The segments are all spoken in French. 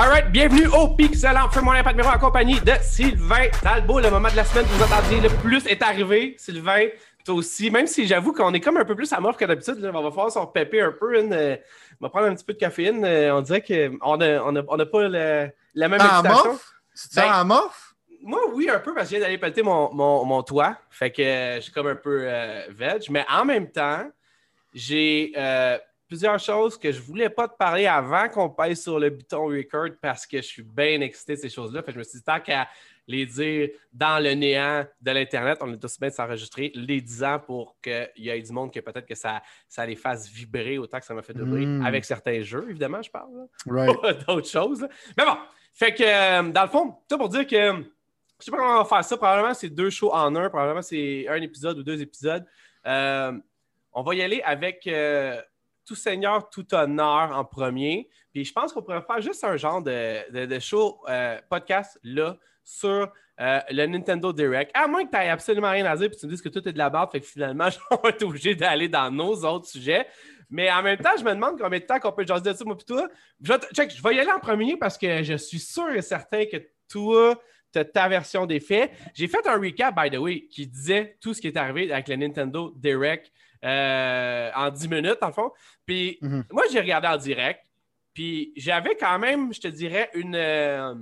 Alright, bienvenue au Pixelant. Fais mon impact numéro en compagnie de Sylvain Talbot. Le moment de la semaine que vous attendiez le plus est arrivé. Sylvain, toi aussi. Même si j'avoue qu'on est comme un peu plus à mort que d'habitude. On va falloir s'en pépé un peu. Une, euh, on va prendre un petit peu de caféine. Euh, on dirait qu'on n'a on a, on a pas le- la même Ah, excitation. sens Ben-? Moi, oui, un peu, parce que je viens d'aller pelleter mon, mon, mon toit. Fait que euh, je suis comme un peu veg. Mais en même temps, j'ai plusieurs choses que je voulais pas te parler avant qu'on pèse sur le bouton record parce que je suis bien excité de ces choses-là. Fait que je me suis dit, tant qu'à les dire dans le néant de l'Internet, on est aussi bien de s'enregistrer les 10 ans pour qu'il y ait du monde que peut-être que ça, ça les fasse vibrer autant que ça m'a fait vibrer. Mm. Avec certains jeux, évidemment, je parle. Right. d'autres choses. là. Mais bon, fait que euh, dans le fond, tout pour dire que je sais pas comment on va faire ça. Probablement c'est deux shows en un. Probablement c'est un épisode ou deux épisodes. Euh, on va y aller avec euh, Tout Seigneur, Tout Honneur en premier. Puis je pense qu'on pourrait faire juste un genre de, show euh, podcast là sur euh, le Nintendo Direct. À moins que tu n'aies absolument rien à dire puis tu me dises que tout est de la barre, fait que finalement, on va être obligé d'aller dans nos autres sujets. Mais en même temps, je me demande combien de temps qu'on peut jaser de ça, moi, puis. Je check, je vais y aller en premier parce que je suis sûr et certain que toi, tu as ta version des faits. J'ai fait un recap, by the way, qui disait tout ce qui est arrivé avec le Nintendo Direct euh, en 10 minutes, en fond. Puis Mhm. moi, j'ai regardé en direct. Puis j'avais quand même, je te dirais, une. euh,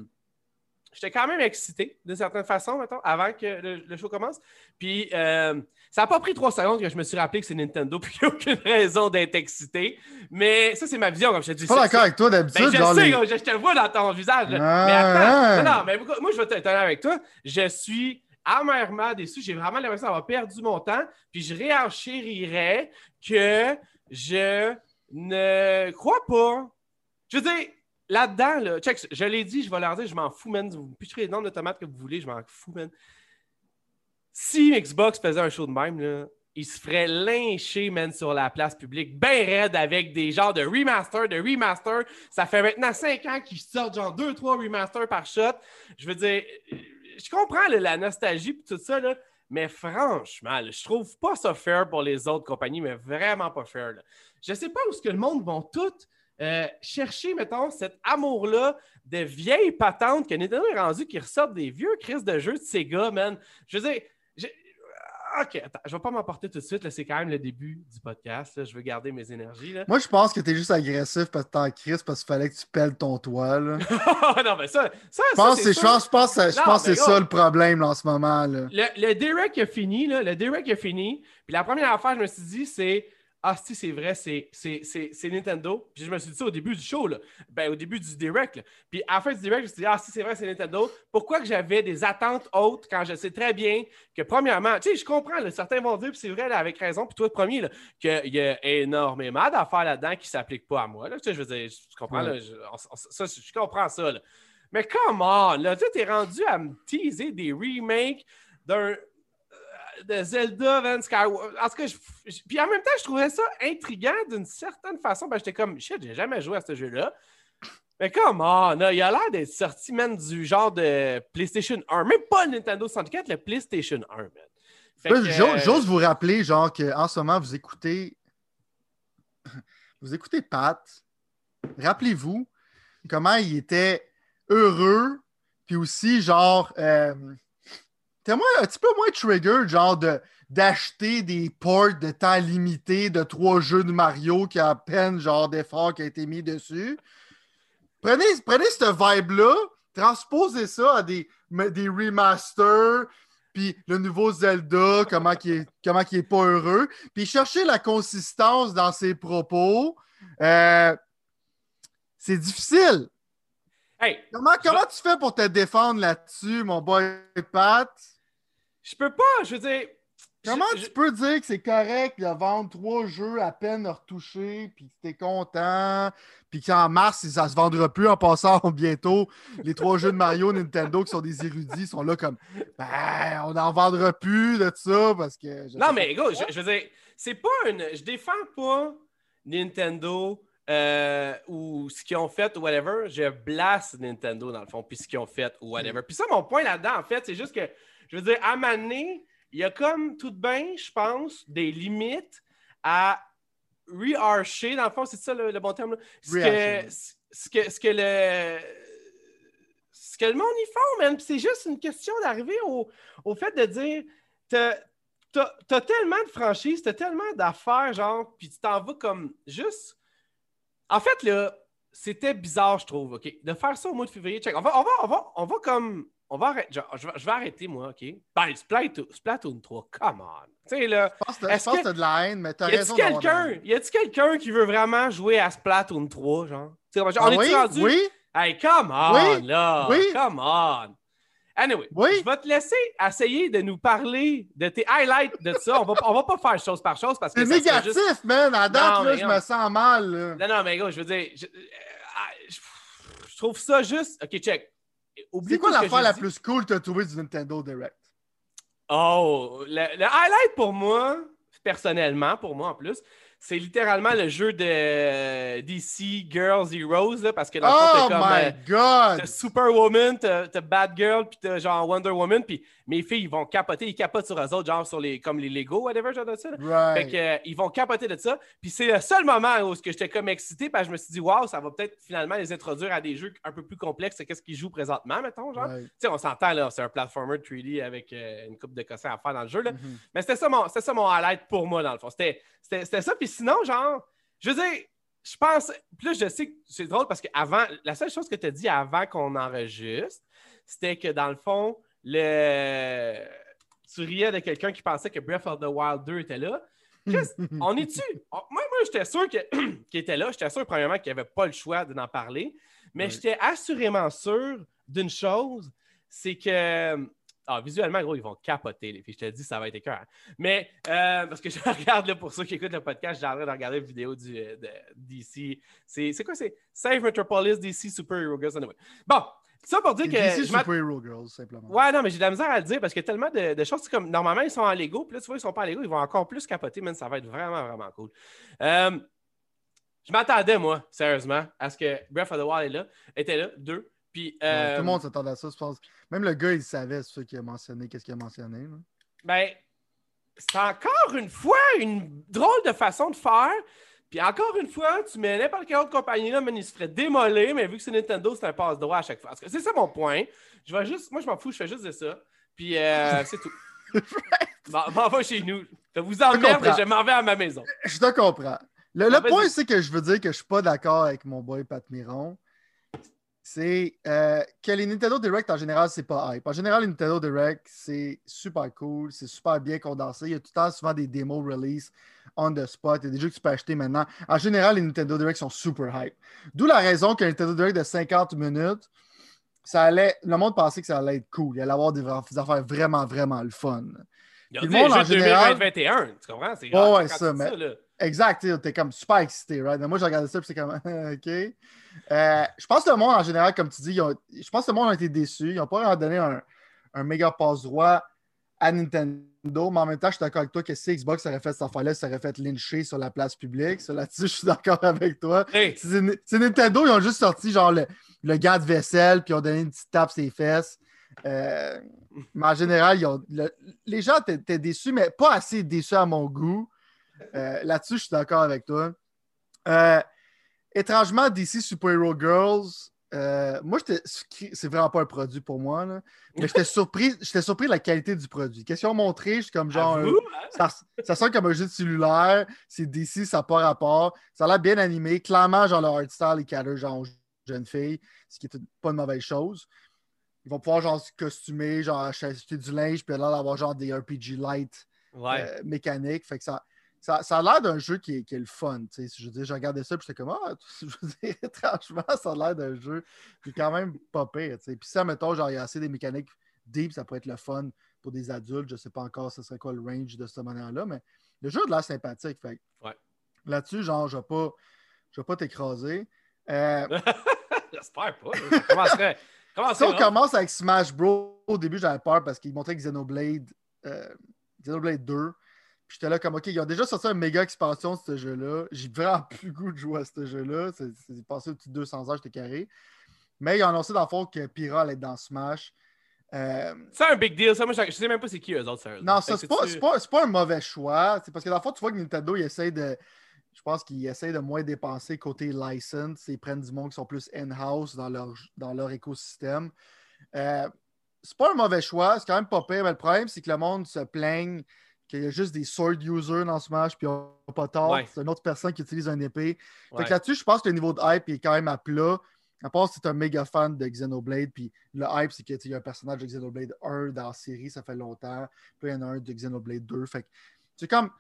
J'étais quand même excité d'une certaine façon, mettons, avant que le, le show commence. Puis euh, ça n'a pas pris trois secondes que je me suis rappelé que c'est Nintendo, puis qu'il n'y a aucune raison d'être excité. Mais ça, c'est ma vision, comme je te dis. Je suis pas d'accord avec toi ben, d'habitude. je genre sais, les- je, je te le vois dans ton visage. là. Ah, mais attends, ah. non, mais moi, je vais être honnête avec toi. Je suis amèrement déçu. J'ai vraiment l'impression d'avoir perdu mon temps. Puis je réenchérirais que je ne crois pas. Je veux dire, là-dedans, là, check, je l'ai dit, je vais leur dire, je m'en fous, man. Vous me pitcherez le nombre de tomates que vous voulez, je m'en fous, man. Si Xbox faisait un show de même, là, il se ferait lyncher, man, sur la place publique, bien raide avec des genres de remaster, de remaster. Ça fait maintenant cinq ans qu'ils sortent genre deux, trois remasters par shot. Je veux dire, je comprends la nostalgie et tout ça, là, mais franchement, là, je trouve pas ça fair pour les autres compagnies, mais vraiment pas fair. Je sais pas où ce que le monde vont tout euh, chercher, mettons, cet amour-là de vieilles patentes que Nintendo est rendu qui ressortent des vieux crises de jeux de Sega, man. Je veux dire, OK, attends, je vais pas m'emporter tout de suite. là, C'est quand même le début du podcast. là, Je veux garder mes énergies. Là. Moi, je pense que t'es juste agressif parce que t'es en crise parce qu'il fallait que tu pelles ton toit. Là. Je non, mais ça, ça, pense ça, c'est- je pense- je pense que je Non, pense mais c'est ça le problème là, en ce moment. Là. Le, le direct a fini, là, le direct a fini. Puis la première affaire, je me suis dit, c'est Ah, si, c'est vrai, c'est, c'est, c'est, c'est Nintendo. Puis je me suis dit ça au début du show, là. Ben, au début du direct. là. Puis à la fin du direct, je me suis dit Ah, si, c'est vrai, c'est Nintendo. Pourquoi que j'avais des attentes hautes quand je sais très bien que, premièrement, tu sais, je comprends, là, certains vont dire, puis c'est vrai, là, avec raison, puis toi, le premier, qu'il y a énormément d'affaires là-dedans qui ne s'appliquent pas à moi. Là. Tu sais, je veux dire, tu comprends, là, je, on- on- ça, je comprends ça. Là. Mais comment, là, tu sais, t'es rendu à me teaser des remakes d'un de Zelda, Van Skyward. En tout cas, je- je- puis en même temps, je trouvais ça intriguant d'une certaine façon. Ben, j'étais comme, shit, j'ai jamais joué à ce jeu-là. Mais comment, il a l'air d'être sorti, man, du genre de PlayStation 1. Même pas le Nintendo 64, le PlayStation 1, man. Euh, J'ose vous rappeler, genre, qu'en ce moment, vous écoutez. Vous écoutez Pat. Rappelez-vous comment il était heureux, puis aussi, genre, euh, t'es moins- un petit peu moins trigger, genre, de d'acheter des ports de temps limité de trois jeux de Mario qui a à peine, genre, d'effort qui a été mis dessus. Prenez, prenez cette vibe-là, transposez ça à des, des remasters, puis le nouveau Zelda, comment il est, comment est pas heureux, puis chercher la consistance dans ses propos. Euh, c'est difficile. Hey, Comment, comment tu fais pour te défendre là-dessus, mon boy Pat? Je peux pas, je veux dire. Comment je- tu peux dire que c'est correct de vendre trois jeux à peine retouchés, puis que t'es content, puis qu'en mars, ça se vendra plus en passant bientôt. Les trois jeux de Mario Nintendo qui sont des érudits sont là comme ben, on n'en vendra plus de ça parce que. Non, mais je, je veux dire, c'est pas une. Je défends pas Nintendo euh, ou ce qu'ils ont fait ou whatever. Je blasse Nintendo dans le fond, puis ce qu'ils ont fait ou whatever. Puis ça, mon point là-dedans, en fait, c'est juste que, je veux dire, à Mané, il y a comme tout de bien, je pense, des limites à reharsher, dans le fond, c'est ça le, le bon terme? Ce que, Rehacher. ce que, ce que le ce que le monde y font. Puis c'est juste une question d'arriver au, au fait de dire t'as t'as tellement de franchises, t'as tellement d'affaires, genre, puis tu t'en vas comme juste. En fait, là, c'était bizarre, je trouve, OK? De faire ça au mois de février. Check. On va, on va, on va, on va comme. On va arrêter. genre, je, vais, je vais arrêter, moi, OK? Ben, Splatoon, Splatoon 3, come on. Tu sais, là. Je pense que que- t'as de la haine, mais t'as raison. quelqu'un y a-tu quelqu'un qui veut vraiment jouer à Splatoon 3, genre? On Ah est-tu oui? rendu? Oui? Hey, come on, Oui, là! oui? Come on! Anyway, Oui? je vais te laisser essayer de nous parler de tes highlights de ça. On va, on va pas faire chose par chose parce que C'est négatif, juste- man. À date, Non, là, je me sens mal. là. Non, non, mais gars, je veux dire, euh, ah, je- je trouve ça juste... OK, check. C'est quoi l'affaire la dit. plus cool que t'as trouvé du Nintendo Direct? Oh, le, le highlight pour moi, personnellement, pour moi en plus, c'est littéralement le jeu de DC Girls Heroes, là, parce que dans le fond, Oh t'as comme... my euh, god! T'as Superwoman, t'as t'as Batgirl, puis t'as genre Wonder Woman, puis mes filles, ils vont capoter, ils capotent sur eux autres, genre sur les, comme les Lego, whatever, genre de ça. là. Fait Right. que, euh, ils vont capoter de ça. Puis c'est le seul moment où ce j'étais comme excité, parce que je me suis dit, waouh, ça va peut-être finalement les introduire à des jeux un peu plus complexes que qu'est-ce qu'ils jouent présentement, mettons, genre. Right. Tu sais, on s'entend, là, c'est un platformer 3D avec euh, une coupe de cossins à faire dans le jeu, là. Mhm. Mais c'était ça, mon- c'était ça mon highlight pour moi, dans le fond. C'était ça. Puis sinon, genre, je veux dire, je pense. Là, je sais que c'est drôle parce que avant, la seule chose que tu as dit avant qu'on enregistre, c'était que dans le fond, le. Tu riais de quelqu'un qui pensait que Breath of the Wild 2 était là. Chris, on est-tu? on- Moi, moi j'étais sûr qu'il était là. J'étais sûr, premièrement, qu'il n'y avait pas le choix d'en parler. Mais j'étais assurément sûr d'une chose, c'est que. Ah, visuellement, gros, ils vont capoter, les filles. Je te dis, ça va être écœurant. Mais, euh, parce que je regarde, là, pour ceux qui écoutent le podcast, j'ai en train de regarder la vidéo du, euh, de DC. C'est c'est quoi? C'est Save Metropolis DC Super Hero Girls. Anyway. Bon, ça pour dire C'est que. DC je m'att- Super Hero Girls, simplement. Ouais, non, mais j'ai de la misère à le dire parce qu'il y a tellement de, de choses. c'est Comme, normalement, ils sont en Lego, puis là, tu vois, ils sont pas en Lego, ils vont encore plus capoter, mais ça va être vraiment, vraiment cool. Euh, je m'attendais, moi, sérieusement, à ce que Breath of the Wild est là, était là, deux. Puis, Ouais, euh, Tout le monde s'attendait à ça, je pense. Même le gars, il savait, c'est ça qu'il a mentionné, qu'est-ce qu'il a mentionné. là. Ben, c'est encore une fois une drôle de façon de faire. Puis encore une fois, tu mets n'importe quelle autre compagnie là, mais il se ferait démolir, mais vu que c'est Nintendo, c'est un passe-droit à chaque fois. Parce que C'est ça mon point. Je vais juste, moi, je m'en fous, je fais juste de ça. Puis euh, c'est tout. Bon, m'en va chez nous. Je vous emmerde comprends. je m'en vais à ma maison. Je te comprends. Le, le point, c'est que je veux dire que je suis pas d'accord avec mon boy Pat Miron. C'est euh, que les Nintendo Direct, en général, c'est pas hype. En général, les Nintendo Direct, c'est super cool, c'est super bien condensé. Il y a tout le temps souvent des démos release on the spot. Il y a des jeux que tu peux acheter maintenant. En général, les Nintendo Direct sont super hype. D'où la raison qu'un Nintendo Direct de 50 minutes, ça allait, le monde pensait que ça allait être cool. Il allait avoir des, des affaires vraiment, vraiment le fun. Il y a le monde, en général- 2021, tu comprends? C'est genre, ouais, ça, mais- là. Exact, tu es comme super excité, right? Mais moi, j'ai regardé ça, puis c'est comme, OK. Euh, je pense que le monde, en général, comme tu dis, ont- je pense que le monde a été déçu. Ils n'ont pas donné un, un méga passe-droit à Nintendo, mais en même temps, je suis d'accord avec toi que si Xbox aurait fait cette affaire-là, ça aurait fait lyncher sur la place publique. Ça, là-dessus, je suis d'accord avec toi. Hey, C'est Nintendo, ils ont juste sorti genre le, le gant de vaisselle, puis ils ont donné une petite tape sur les fesses. Euh, mais en général, ils ont- le- les gens étaient étaient déçus, mais pas assez déçus à mon goût. Euh, Là-dessus, je suis d'accord avec toi. Euh, étrangement, DC Super Hero Girls, euh, moi, c'est vraiment pas un produit pour moi, là. mais j'étais surpris, j'étais surpris de la qualité du produit. Qu'est-ce qu'ils ont montré? Je suis comme genre. hein? ça, ça sonne comme un jeu de cellulaire. C'est DC, ça n'a pas rapport. Ça a l'air bien animé. Clairement, genre, le art style est calé, genre, aux jeunes filles, ce qui est pas une mauvaise chose. Ils vont pouvoir, genre, se costumer, genre, acheter du linge, puis là, avoir, genre, des RPG light Ouais. euh, mécaniques. Fait que ça, ça, ça a l'air d'un jeu qui est, qui est le fun. tu sais. Je veux dire, j'ai regardé ça, puis j'étais comme, ah, je veux dire, étrangement, ça a l'air d'un jeu qui est quand même pas pire. Puis ça, mettons, genre, il y a assez des mécaniques deep, ça pourrait être le fun pour des adultes. Je sais pas encore ce serait quoi le range de cette manière-là, mais le jeu a de l'air sympathique. Fait Ouais. Là-dessus, genre, je vais pas, je vais pas t'écraser. Euh, J'espère pas. commencerait. commencerait si on commence avec Smash Bros, au début, j'avais peur parce qu'ils montraient Xenoblade, euh, Xenoblade 2. Puis j'étais là comme, OK, ils ont déjà sorti un méga expansion de ce jeu-là. J'ai vraiment plus goût de jouer à ce jeu-là. C'est c'est passé au-dessus de 200 heures, j'étais carré. Mais ils ont annoncé dans le fond que Pyra allait être dans Smash. Euh, C'est un big deal, ça. Moi, je sais même pas c'est qui eux autres, non, ça, c'est pas, pas, c'est pas un mauvais choix. C'est parce que dans le fond, tu vois que Nintendo, il essaie de. Je pense qu'ils essayent de moins dépenser côté license. Ils prennent du monde qui sont plus in-house dans leur, dans leur écosystème. Euh, c'est pas un mauvais choix, c'est quand même pas pire, mais le problème, c'est que le monde se plaigne qu'il y a juste des sword users dans Smash, puis on n'a pas tort. Ouais. C'est une autre personne qui utilise un épée. Fait que là-dessus, je pense que le niveau de hype est quand même à plat. À part si tu es un méga fan de Xenoblade, puis le hype, c'est qu'il y a un personnage de Xenoblade 1 dans la série, ça fait longtemps. Puis il y en a un de Xenoblade 2. Fait que c'est comme.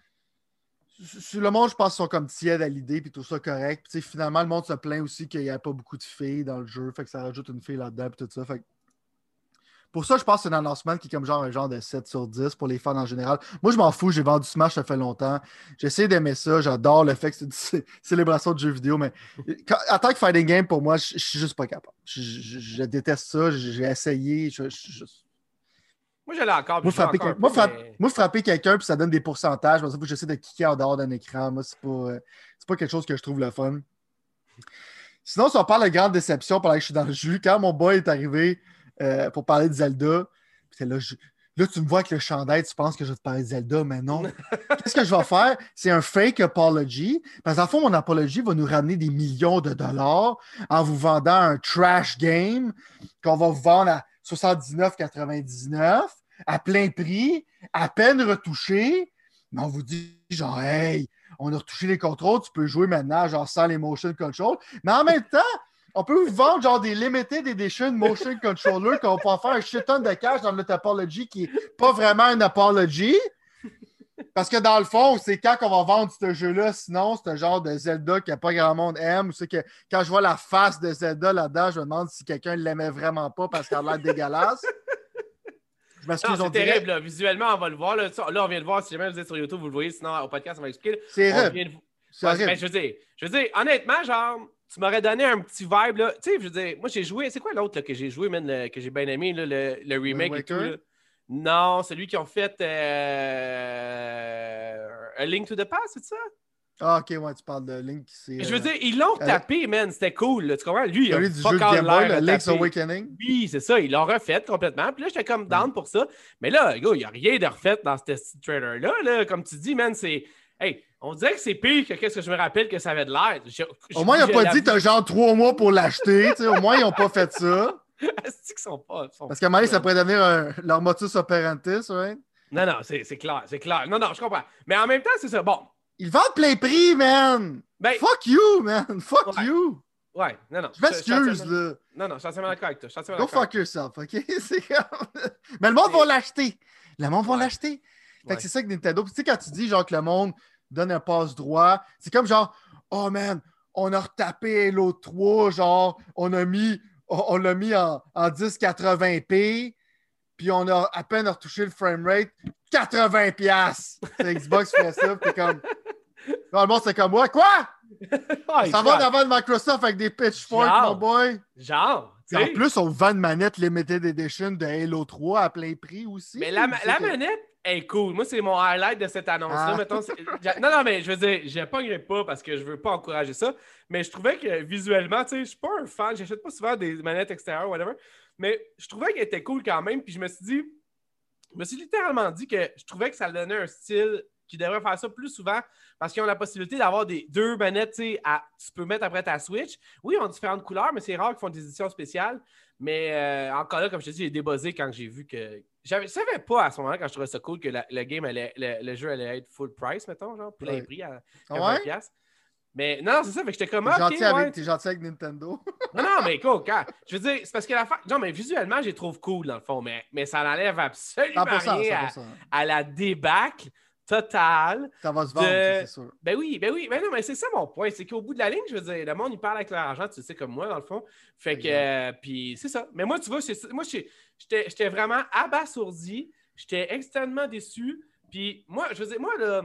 Sur le monde, je pense qu'ils sont comme tièdes à l'idée, puis tout ça correct. Puis finalement, le monde se plaint aussi qu'il n'y a pas beaucoup de filles dans le jeu, fait que ça rajoute une fille là-dedans, puis tout ça. Fait que pour ça, je pense que c'est un annoncement qui est comme genre un genre de 7 sur 10 pour les fans en général. Moi, je m'en fous, j'ai vendu Smash, ça fait longtemps. J'essaie d'aimer ça, j'adore le fait que c'est une cé- célébration de jeux vidéo, mais quand- en tant que fighting game, pour moi, je, je suis juste pas capable. Je, je- je déteste ça, j'ai essayé. je- Moi, je l'ai encore. moi, frapper, encore moi, mais- moi, frapper quelqu'un, puis ça donne des pourcentages. Moi, ça, faut que j'essaie de kicker en dehors d'un écran. Moi, c'est pas, euh, pas quelque chose que je trouve le fun. Sinon, si on parle de grande déception pendant que je suis dans le jus, quand mon boy est arrivé euh, pour parler de Zelda, puis là, je- là, tu me vois avec le chandail, tu penses que je vais te parler de Zelda, mais non. Qu'est-ce que je vais faire? C'est un fake apology. Parce qu'en fond, mon apology va nous ramener des millions de dollars en vous vendant un trash game qu'on va vous vendre à 79,99 à plein prix, à peine retouché. Mais on vous dit, genre, hey, on a retouché les contrôles, tu peux jouer maintenant, genre, sans les motion control. Mais en même temps, on peut vous vendre, genre, des limited edition motion controller qu'on peut en faire un shit ton de cash dans notre apology qui est pas vraiment une apology. Parce que dans le fond, c'est quand qu'on va vendre ce jeu-là, sinon, c'est un genre de Zelda que pas grand monde aime. C'est que quand je vois la face de Zelda là-dedans, je me demande si quelqu'un l'aimait vraiment pas parce qu'elle a l'air dégueulasse. Je m'excuse, c'est dirait- terrible. Là. Visuellement, on va le voir. Là, on vient de voir. Si jamais vous êtes sur YouTube, vous le voyez. Sinon, au podcast, on va expliquer. C'est de- Ouais, ben, je veux dire, je veux dire, honnêtement, genre, tu m'aurais donné un petit vibe, là. Tu sais, je veux dire, moi, j'ai joué, c'est quoi l'autre que j'ai joué, man, le- que j'ai bien aimé, là, le, le remake et tout, là? Non, celui qui ont fait euh, A Link to the Past, c'est ça? Ah, ok, ouais, tu parles de Link. c'est, Je veux euh, dire, ils l'ont euh, tapé, man, c'était cool, là, tu comprends? Lui, il a du jeu de Game Boy, le Link's. Awakening. Oui, c'est ça, ils l'ont refait complètement. Puis là, j'étais comme down pour ça. Mais là, gars, il n'y a rien de refait dans ce trailer-là. Là. Comme tu dis, man, c'est. Hey, on dirait que c'est pire que qu'est-ce que je me rappelle que ça avait de l'air. Au moins, il n'a je pas dit t'as genre trois mois pour l'acheter. Au moins, ils n'ont pas fait ça. Est-ce qu'ils sont pas. sont- Parce qu'à donné, ça pourrait devenir un- leur motus operandi, right? Non, non, c'est clair, c'est clair. Non, non, je comprends. Mais en même temps, c'est ça. Bon, Ils vendent plein prix, man! ben, Fuck you, man! Fuck Ouais. you! ouais, non, non. Je m'excuse, là. Non, non, je suis entièrement d'accord avec toi. Go fuck yourself, OK? C'est comme- Mais le monde va l'acheter. Le monde va l'acheter. Fait que c'est ça que Nintendo. Tu sais, quand tu dis genre que le monde donne un passe droit, c'est comme genre, oh man, on a retapé Halo 3, genre, on a mis, on, on l'a mis en, en 1080p, puis on a à peine retouché le framerate, 80$! piastres. C'est Xbox fait ça, puis t'es comme. Non, le monde, c'est comme, ouais, quoi? Ouais, Ça va devant de Microsoft avec des pitchforks, mon boy. Genre, En plus, on vend une manette Limited Edition de Halo 3 à plein prix aussi. Mais la, la que- manette est cool. Moi, c'est mon highlight de cette annonce-là. Ah. Mettons, non, non, mais je veux dire, je pognerai pas parce que je veux pas encourager ça. Mais je trouvais que visuellement, tu sais, je suis pas un fan. J'achète pas souvent des manettes extérieures, whatever. Mais je trouvais qu'elle était cool quand même. Puis je me suis dit, je me suis littéralement dit que je trouvais que ça donnait un style qui devrait faire ça plus souvent parce qu'ils ont la possibilité d'avoir des deux manettes, tu sais, à- tu peux mettre après ta Switch. Oui, ils ont différentes couleurs, mais c'est rare qu'ils font des éditions spéciales. Mais euh, encore là, comme je te dis, j'ai débuzzé quand j'ai vu que. Je savais pas à ce moment-là, quand je trouvais ça cool, que la- le game allait, le, le jeu allait être full price, mettons, genre, plein Ouais. prix à Ah 40 ouais? piastres. Mais non, c'est ça, fait que j'étais comme. T'es ah, gentil, avec, t'es gentil avec Nintendo. Non, non, mais quoi, quand- Je veux dire, c'est parce que la fa... Non, mais visuellement, je les trouve cool, dans le fond, mais, mais ça n'enlève absolument 100%, rien à, 100%. à la débâcle totale. Ça va se vendre, de- c'est sûr. Ben oui, ben oui, ben non, mais c'est ça mon point. C'est qu'au bout de la ligne, je veux dire, le monde, il parle avec leur argent, tu sais, comme moi, dans le fond. Fait que, euh, puis c'est ça. Mais moi, tu vois, moi, j'étais vraiment abasourdi. J'étais extrêmement déçu. Puis moi, je veux dire, moi, là,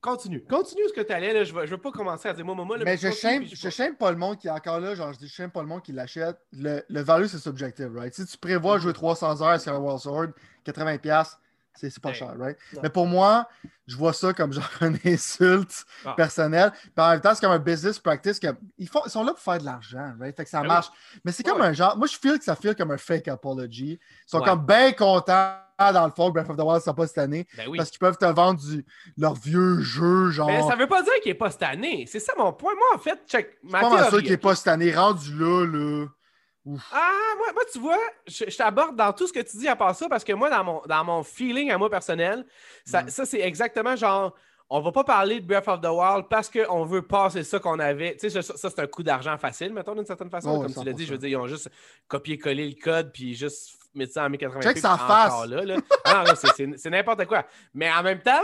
continue. Continue ce que tu allais, là. Je veux, je veux pas commencer à dire, moi, moi, là, Mais je shame, je shame pas le monde qui est encore là. Genre, je dis, je shame pas le monde qui l'achète. Le, le value, c'est subjective, right? Si tu prévois jouer 300 heures sur un World Sword, 80$, c'est pas Ouais. cher, right? Non. Mais pour moi, je vois ça comme genre une insulte Ah. personnelle. Puis en même temps, c'est comme un business practice. Que, ils, font, ils sont là pour faire de l'argent, right? Fait que ça Ben oui. marche. Mais c'est comme un genre. Moi, je feel que ça feel comme un fake apology. Ils sont Ouais. comme bien contents dans le fond que Breath of the Wild ne pas cette année. Ben oui. Parce qu'ils peuvent te vendre du, leur vieux jeu, genre. Mais ça veut pas dire qu'il est pas cette année. C'est ça mon point. Moi, en fait, check. Je Ma suis pas sûr qu'il n'est pas cette année rendu là, là. Ah, moi, moi, tu vois, je, je t'aborde dans tout ce que tu dis à part ça parce que moi, dans mon, dans mon feeling à moi personnel, ça, ça, c'est exactement genre. On va pas parler de Breath of the Wild parce qu'on veut passer ça qu'on avait. Tu sais, ça, ça, c'est un coup d'argent facile, mettons, d'une certaine façon. Oh, Comme tu l'as dit, 100%. je veux dire, ils ont juste copié-collé le code puis juste mis ça en 1080 Check sa encore face. Là, là. C'est- n'importe quoi. Mais en même temps,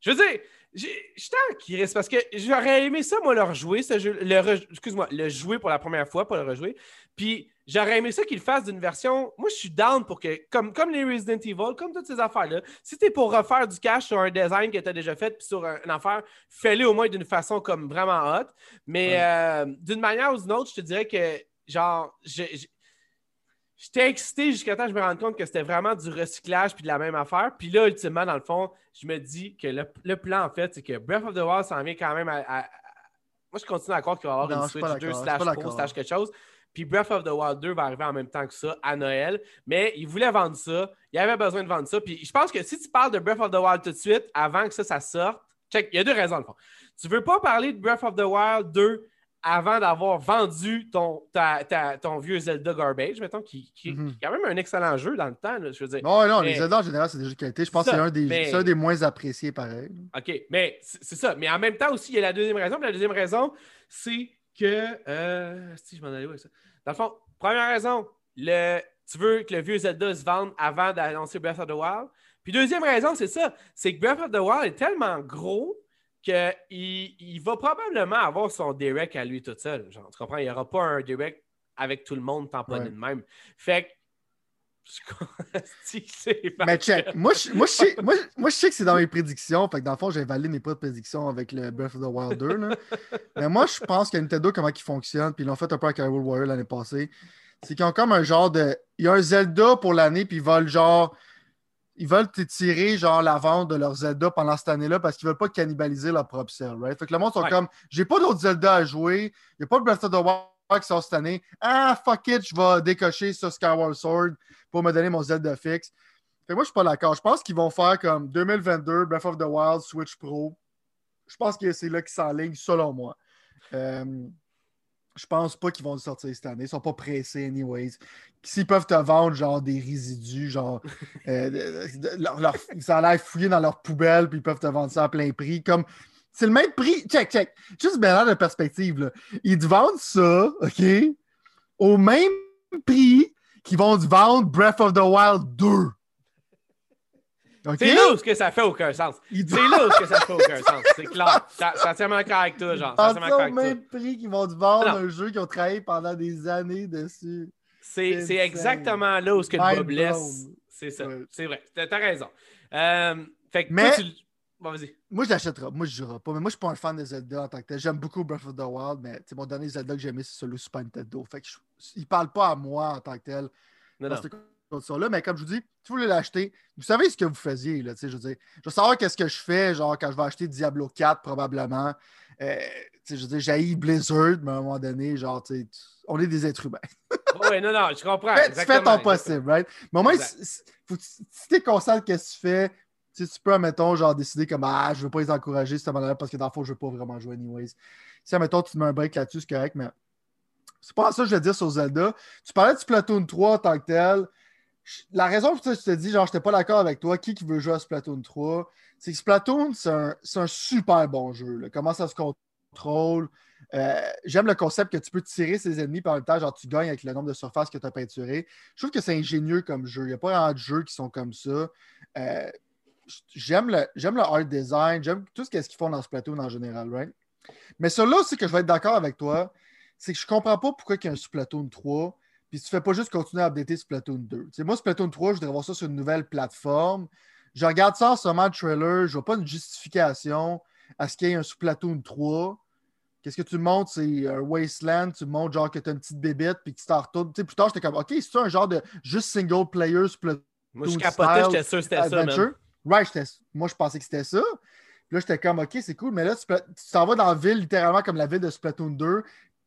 je veux dire, je suis en crise parce que j'aurais aimé ça, moi, le rejouer, ce jeu. Le Excuse-moi, le jouer pour la première fois, pas le rejouer. Puis j'aurais aimé ça qu'ils le fassent d'une version. Moi, je suis down pour que, comme, comme les Resident Evil, comme toutes ces affaires-là, si t'es pour refaire du cash sur un design que t'as déjà fait, puis sur un- une affaire, fais-le au moins d'une façon comme vraiment hot. Mais Ouais. euh, d'une manière ou d'une autre, je te dirais que, genre, je- je- J'étais excité jusqu'à temps que je me rende compte que c'était vraiment du recyclage puis de la même affaire. Puis là, ultimement, dans le fond, je me dis que le, le plan, en fait, c'est que Breath of the Wild s'en vient quand même à. à- à- Moi, je continue à croire qu'il va y avoir Non, une Switch 2 d'accord, je slash Pro slash quelque chose. Puis Breath of the Wild 2 va arriver en même temps que ça à Noël. Mais il voulait vendre ça. Il avait besoin de vendre ça. Puis je pense que si tu parles de Breath of the Wild tout de suite, avant que ça, ça sorte, check, il y a deux raisons, le fond. Tu veux pas parler de Breath of the Wild 2 avant d'avoir vendu ton, ta- ta- ton vieux Zelda Garbage, mettons, qui, qui- Mhm. qui est quand même un excellent jeu dans le temps, là, je veux dire. Non, non, les Zelda en général, c'est des jeux de qualité. Je pense que c'est un, des- mais- c'est un des moins appréciés, pareil. OK, mais c'est c'est ça. Mais en même temps aussi, il y a la deuxième raison. Puis la deuxième raison, c'est que. euh, si je m'en allais où avec ça? Dans le fond, première raison, le, tu veux que le vieux Zelda se vende avant d'annoncer Breath of the Wild. Puis deuxième raison, c'est ça. C'est que Breath of the Wild est tellement gros qu'il il va probablement avoir son direct à lui tout seul. Genre, tu comprends? Il n'y aura pas un direct avec tout le monde tamponné Ouais. de même. Fait que. Mais check, moi, je, moi, je sais, moi, moi, je sais que c'est dans mes prédictions. Fait que dans le fond, j'ai validé mes propres prédictions avec le Breath of the Wild 2. là. Mais moi, je pense que Nintendo, comment ils fonctionnent, puis ils l'ont fait un peu avec Hyrule Warrior l'année passée, c'est qu'ils ont comme un genre de. Il y a un Zelda pour l'année, puis ils veulent genre. Ils veulent tirer genre la vente de leur Zelda pendant cette année-là parce qu'ils veulent pas cannibaliser leur propre sale, right? Fait que le monde sont Ouais. comme j'ai pas d'autres Zelda à jouer, il n'y a pas de Breath of the Wild qui sort cette année. Ah fuck it, je vais décocher sur Skyward Sword pour me donner mon Zelda fixe. Fait que moi, je suis pas d'accord. Je pense qu'ils vont faire comme 2022, Breath of the Wild, Switch Pro. Je pense que c'est là qu'ils s'enlignent, selon moi. Euh, je pense pas qu'ils vont le sortir cette année. Ils sont pas pressés, anyways. S'ils peuvent te vendre, genre, des résidus, genre, euh, de- de- leur- leur- ça a l'air fouillé dans leur poubelle, puis ils peuvent te vendre ça à plein prix. Comme, c'est le même prix. Check, check. Juste bien de perspective, là. Ils te vendent ça, OK, au même prix qu'ils vont te vendre Breath of the Wild 2. C'est là où ce que ça fait aucun sens. Te C'est là où ce que ça fait aucun sens. C'est clair. Ça- suis entièrement d'accord avec toi, genre. Ça d'accord au toi. même prix qu'ils vont te vendre Non. un jeu qu'ils ont travaillé pendant des années dessus. C'est exactement là où ce que le blesse. blown. C'est ça. Ouais. C'est vrai. T'as raison. Euh, fait que Mais- toi, tu... Bon. Moi, je l'achèterai. Moi, je jouerai pas. Mais moi, je suis pas un fan de Zelda en tant que tel. J'aime beaucoup Breath of the Wild, mais c'est mon dernier Zelda que j'ai aimé, c'est celui Super Nintendo. Fait que je- il parle pas à moi en tant que tel Non, non. Cette condition-là. Mais comme je vous dis, si vous voulez l'acheter, vous savez ce que vous faisiez. Là, tu sais, je veux dire, je veux savoir qu'est-ce que je fais, genre quand je vais acheter Diablo 4, probablement. Euh, tu sais, je veux dire, j'ai Blizzard, mais à un moment donné, genre, tu on est des êtres humains. Oui, non, non, je comprends. Fais- fais ton possible, right? Mais au moins, faut si t'es conscient de ce que tu fais, tu peux, mettons, genre, décider comme, ah, je veux pas les encourager cette manière parce que dans le fond, je veux pas vraiment jouer anyways. Si, mettons, tu te mets un break là-dessus, c'est correct, mais c'est pas ça que je veux dire sur Zelda. Tu parlais de Splatoon 3 en tant que tel. La raison pour laquelle je te dis, genre, j'étais pas d'accord avec toi, qui qui veut jouer à Splatoon 3, c'est que Splatoon, c'est un, super bon jeu. Comment ça se contrôle? Euh, J'aime le concept que tu peux tirer ses ennemis, en même temps, genre, tu gagnes avec le nombre de surfaces que tu as peinturé. Je trouve que c'est ingénieux comme jeu. Il n'y a pas vraiment de qui sont comme ça. Euh, j'aime le, le art design, j'aime tout ce qu'ils font dans Splatoon en général, right? Mais celui-là aussi que je vais être d'accord avec toi, c'est que je comprends pas pourquoi il y a un Splatoon 3, puis tu fais pas juste continuer à updater Splatoon 2. Tu sais, moi, Splatoon 3, je voudrais voir ça sur une nouvelle plateforme. Je regarde ça en ce moment, le trailer, je vois pas une justification à ce qu'il y ait un Splatoon 3. Qu'est-ce que tu montres? C'est un Wasteland, tu montres genre que tu as une petite bébête puis que tu t'en retournes. Plus tard, j'étais comme, OK, c'est un genre de juste single player Splatoon Moi, je capotais, j'étais sûr que c'était ça, man. Right, moi, je pensais que c'était ça. Puis là, j'étais comme, OK, c'est cool, mais là, tu t'en vas dans la ville, littéralement comme la ville de Splatoon 2,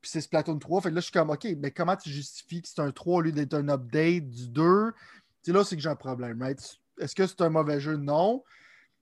puis c'est Splatoon 3. Fait que là, je suis comme, OK, mais comment tu justifies que c'est un 3 au lieu d'être un update du 2? Tu sais, là, c'est que j'ai un problème, right? Est-ce que c'est un mauvais jeu? Non.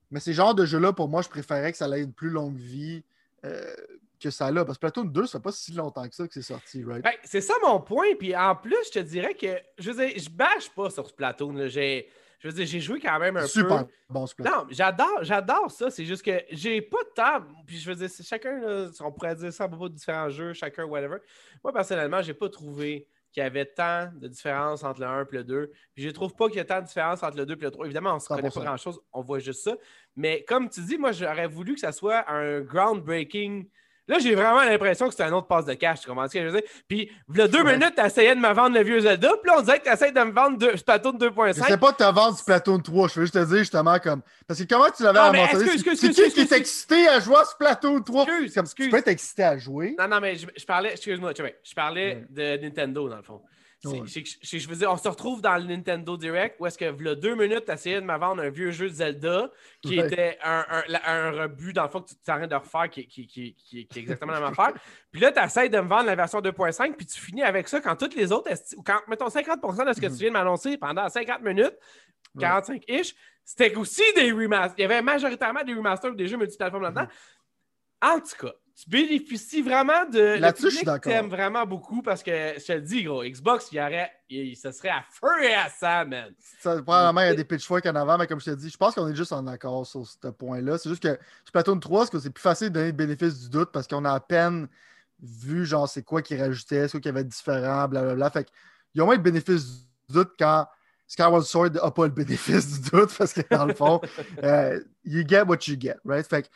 Mais ces genres de jeux-là, pour moi, je préférais que ça ait une plus longue vie. Euh, que ça a. Parce que Splatoon 2, ça pas si longtemps que ça que c'est sorti, right? Ben, c'est ça mon point. Puis en plus, je te dirais que je veux dire, je bâche pas sur Splatoon. là. J'ai. Je veux dire, j'ai joué quand même un Super peu. bon Splatoon. Non, j'adore, j'adore ça. C'est juste que j'ai pas de temps. Puis je veux dire, chacun, là, on pourrait dire ça à propos de différents jeux, chacun, whatever. Moi, personnellement, j'ai pas trouvé qu'il y avait tant de différence entre le 1 et le 2. Puis je trouve pas qu'il y a tant de différence entre le 2 et le 3. Évidemment, on se connaît pas 100%. grand-chose, on voit juste ça. Mais comme tu dis, moi, j'aurais voulu que ça soit un groundbreaking. Là, j'ai vraiment l'impression que c'est un autre passe de cash. Tu comprends ce que je veux dire? Puis, le deux Ouais. minutes, t'essayais de me vendre le vieux Zelda. Puis là, on dirait que t'essayes de me vendre deux, Splatoon Je 2.5. sais pas de te vendre Splatoon 3. Je veux juste te dire justement comme. Parce que comment tu l'avais excuse, C'est qui qui est excité à jouer à Splatoon 3? Excuse, Comme, excuse. Tu peux être excité à jouer. Non, non, mais je, je parlais, excuse-moi, tu vois, je parlais de Nintendo, dans le fond. C'est- Ouais. c'est que je- veux dire, on se retrouve dans le Nintendo Direct où est-ce que, deux minutes, tu essayais de me vendre un vieux jeu de Zelda qui Ouais. était un, un, rebut, dans le fond, que tu t'arrêtes de refaire, qui, qui, qui, qui, est exactement la même affaire. Puis là, tu essaies de me vendre la version 2.5, puis tu finis avec ça quand toutes les autres, quand, mettons, 50% de ce que tu viens de m'annoncer pendant 50 minutes, 45-ish, c'était aussi des remasters. Il y avait majoritairement des remasters ou des jeux multiplateformes là-dedans. En tout cas, tu bénéficies vraiment de. Là-dessus, je suis d'accord. t'aime vraiment beaucoup parce que je te le dis, gros, Xbox, il y aurait. Il, ce serait à feu et à sang, man. Ça, probablement, il y a des pitchforks en avant, mais comme je te dis, je pense qu'on est juste en accord sur ce point-là. C'est juste que Splatoon 3, c'est que c'est plus facile de donner le bénéfice du doute parce qu'on a à peine vu, genre, c'est quoi qui rajoutait, c'est quoi qui avait de différent, blablabla. Fait qu'il y a au moins le bénéfice du doute quand Skyward Sword n'a pas le bénéfice du doute parce que dans le fond, euh, you get what you get, right? Fait que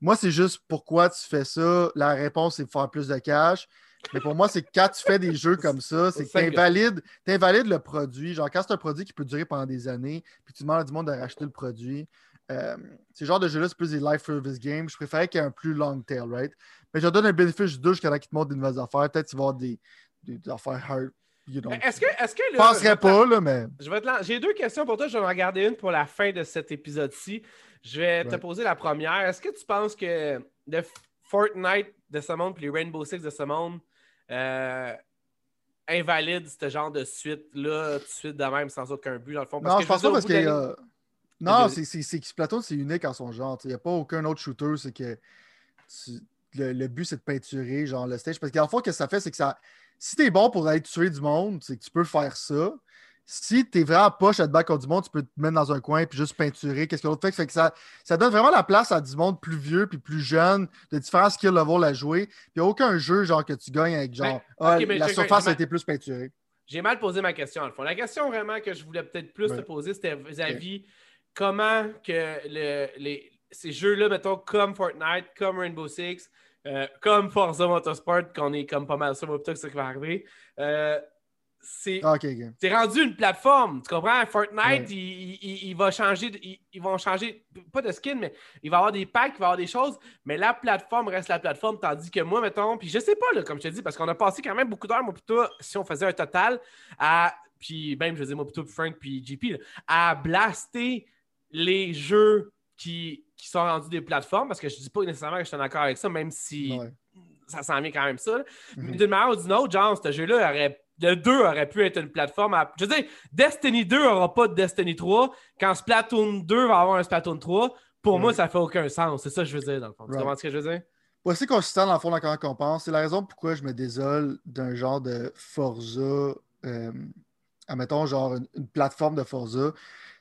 moi, c'est juste pourquoi tu fais ça. La réponse, c'est de faire plus de cash. Mais pour moi, c'est que quand tu fais des jeux comme ça, c'est que tu invalides, le produit. Genre, quand c'est un produit qui peut durer pendant des années, puis tu demandes à du monde de racheter le produit, euh, ce genre de jeu-là, c'est plus des life service games. Je préférais qu'il y ait un plus long tail, right? Mais je donne un bénéfice du doute jusqu'à temps qu'ils te montrent des nouvelles affaires. Peut-être qu'il va y avoir des, des, des affaires hard. Est-ce que. Est-ce que là, penserais pas, là, mais. J'ai deux questions pour toi. Je vais en regarder une pour la fin de cet épisode-ci. Je vais te poser la première. Est-ce que tu penses que le Fortnite de ce monde puis les Rainbow Six de ce monde euh, invalide ce genre de suite-là, tout de suite de même, sans aucun but, dans le fond? Non, je que pense pas parce de ligne- Non, c'est que Splatoon, c'est unique en son genre. Il n'y a pas aucun autre shooter. C'est que tu- le, le but, c'est de peinturer genre le stage. Parce qu'en fond, ce que ça fait, c'est que ça. Si t'es bon pour aller tuer du monde, c'est que tu peux faire ça. Si t'es vraiment poche à te battre contre du monde, tu peux te mettre dans un coin puis juste peinturer. Qu'est-ce que l'autre fait? Fait que ça, ça donne vraiment la place à du monde plus vieux puis plus jeune, de différents skill levels à jouer. Puis il n'y a aucun jeu genre que tu gagnes avec genre Ben, Ah, la surface a été plus peinturée. J'ai mal posé ma question, dans le fond. La question vraiment que je voulais peut-être plus te poser, c'était vis-à-vis comment que le- les, ces jeux-là, mettons, comme Fortnite, comme Rainbow Six, euh, comme Forza Motorsport, qu'on est comme pas mal sûr, plutôt que ça qui va arriver, euh, c'est Ah, c'est rendu une plateforme, tu comprends? Fortnite, Ouais. il, il- il va changer, ils, vont changer, pas de skin, mais il va y avoir des packs, il va y avoir des choses, mais la plateforme reste la plateforme, tandis que moi, mettons, puis je sais pas, là, comme je te dis, parce qu'on a passé quand même beaucoup d'heures, moi, plutôt, si on faisait un total, à, puis même, je veux dire, moi, plutôt, Frank, puis JP, là, à blaster les jeux qui, qui sont rendus des plateformes, parce que je dis pas nécessairement que je suis d'accord avec ça, même si Ouais. ça s'en vient quand même ça. Mhm. D'une manière ou d'une autre, genre, ce jeu-là aurait. Le 2 aurait pu être une plateforme. à- Je veux dire, Destiny 2 n'aura pas de Destiny 3. Quand Splatoon 2 va avoir un Splatoon 3, pour moi, ça fait aucun sens. C'est ça que je veux dire, dans le fond. Tu comprends ce que je veux dire? Assez consistant dans le fond, dans qu'on pense. C'est la raison pourquoi je me désole d'un genre de Forza, euh, admettons, genre une, une plateforme de Forza.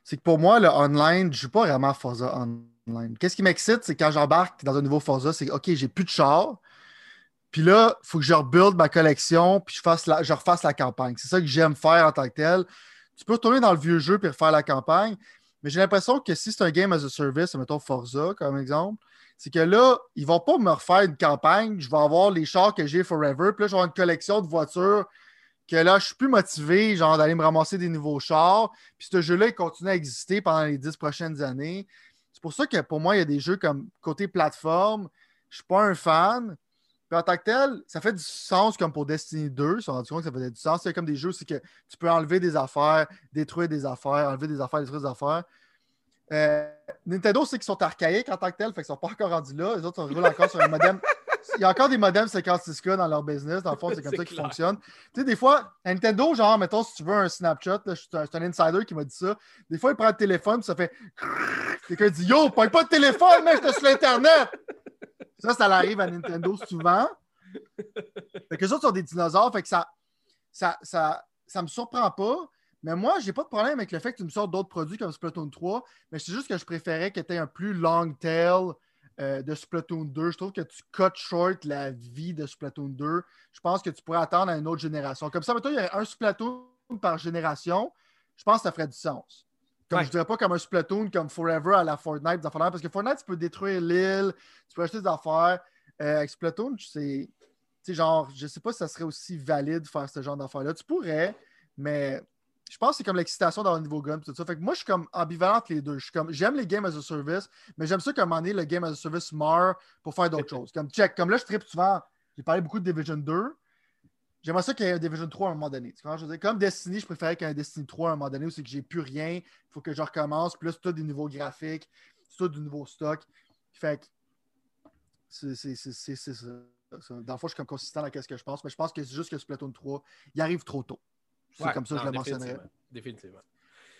C'est que pour moi, le online, je joue pas vraiment Forza online. Qu'est-ce qui m'excite, c'est quand j'embarque dans un nouveau Forza, c'est OK, j'ai plus de char. Puis là, il faut que je rebuild ma collection, puis je, fasse la, je refasse la campagne. C'est ça que j'aime faire en tant que tel. Tu peux retourner dans le vieux jeu puis refaire la campagne, mais j'ai l'impression que si c'est un game as a service, mettons Forza comme exemple, c'est que là, ils vont pas me refaire une campagne. Je vais avoir les chars que j'ai forever. Puis là, avoir une collection de voitures que là, je suis plus motivé, genre, d'aller me ramasser des nouveaux chars. Puis ce jeu-là, il continue à exister pendant les dix prochaines années. C'est pour ça que pour moi, il y a des jeux comme côté plateforme. Je suis pas un fan. Puis en tant que tel, ça fait du sens comme pour Destiny 2. Ils se sont rendus compte que ça faisait du sens. C'est comme des jeux, c'est que tu peux enlever des affaires, détruire des affaires, enlever des affaires, détruire des affaires. Euh, Nintendo, c'est qu'ils sont archaïques en tant que tel, fait qu'ils sont pas encore rendus là. Les autres, on roule encore sur un modem. Il y a encore des modems 56K dans leur business. Dans le fond, c'est comme ça qu'ils fonctionnent. Tu sais, des fois, à Nintendo, genre, mettons, si tu veux un Snapchat, là, je suis un, c'est un insider qui m'a dit ça. Des fois, il prend le téléphone, puis ça fait. Quelqu'un dit Yo, pas de téléphone, mais j'étais sur l'Internet. Ça, ça arrive à Nintendo souvent. Fait que les autres sont des dinosaures, fait que ça, ça, ça, ça me surprend pas. Mais moi, j'ai pas de problème avec le fait que tu me sortes d'autres produits comme Splatoon 3, mais c'est juste que je préférais que tu aies un plus long tail euh, de Splatoon 2. Je trouve que tu cut short la vie de Splatoon 2. Je pense que tu pourrais attendre à une autre génération. Comme ça, maintenant, il y aurait un Splatoon par génération. Je pense que ça ferait du sens. Comme Ouais. je dirais pas comme un Splatoon comme Forever à la Fortnite, des affaires parce que Fortnite, tu peux détruire l'île, tu peux acheter des affaires. Euh, avec Splatoon, c'est. Tu sais, genre, je sais pas si ça serait aussi valide de faire ce genre d'affaires-là. Tu pourrais, mais je pense que c'est comme l'excitation d'avoir un nouveau gun. Tout ça. Fait que moi, je suis comme ambivalent entre les deux. Je suis comme, j'aime les games as a service, mais j'aime ça qu'à un moment donné, le game as a service meurt pour faire d'autres choses. Comme check, comme là, je tripe souvent. J'ai parlé beaucoup de Division 2. J'aimerais ça qu'il y ait un Division 3 à un moment donné. Tu comprends? Je veux dire, comme Destiny, je préférais qu'il y ait un Destiny 3 à un moment donné où c'est que j'ai plus rien. Il faut que je recommence. Puis là, c'est tout des nouveaux graphiques, c'est tout du nouveau stock. Fait que c'est ça. Dans le fond, je suis comme consistant dans ce que je pense, mais je pense que c'est juste que Splatoon 3, il arrive trop tôt. C'est Ouais, comme ça que je le mentionnerais. définitivement.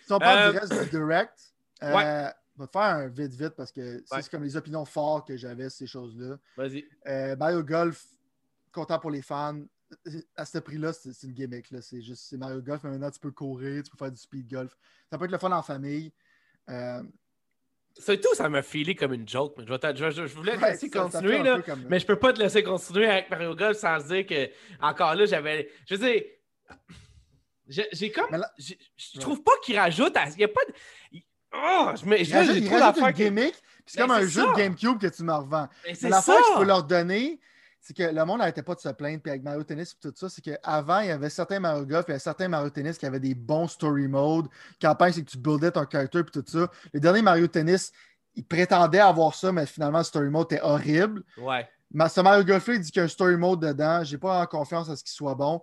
Si on parle du Euh, reste du direct, euh, Ouais. on va te faire un vite vite parce que c'est comme les opinions fortes que j'avais, ces choses-là. Vas-y. Euh, Mario Golf, content pour les fans. À ce prix-là, c'est une gimmick. C'est juste c'est Mario Golf, mais maintenant tu peux courir, tu peux faire du speed golf. Ça peut être le fun en famille. Euh, C'est tout, ça m'a filé comme une joke. Mais je, vais je, je- je voulais te laisser ça continuer, là. comme- Mais je peux pas te laisser continuer avec Mario Golf sans dire que, encore là, j'avais. Je veux dire, j'ai comme. Là- j'ai- Je trouve pas qu'il rajoute. à- Il y a pas de. Oh, je Il rajoute, j'ai il rajoute une gimmick, c'est Ben, comme un jeu de GameCube que tu me revends. Mais Mais c'est l'affaire ça. que je peux leur donner, c'est que le monde n'arrêtait pas de se plaindre, puis avec Mario Tennis et tout ça, c'est qu'avant, il y avait certains Mario Golf, il y avait certains Mario Tennis qui avaient des bons story modes. Campagne, c'est que tu buildais ton character puis tout ça. Le dernier Mario Tennis, il prétendait avoir ça, mais finalement, le story mode était horrible. Ouais. Mais ce Mario Golf, il dit qu'il y a un story mode dedans. J'ai pas en confiance à ce qu'il soit bon.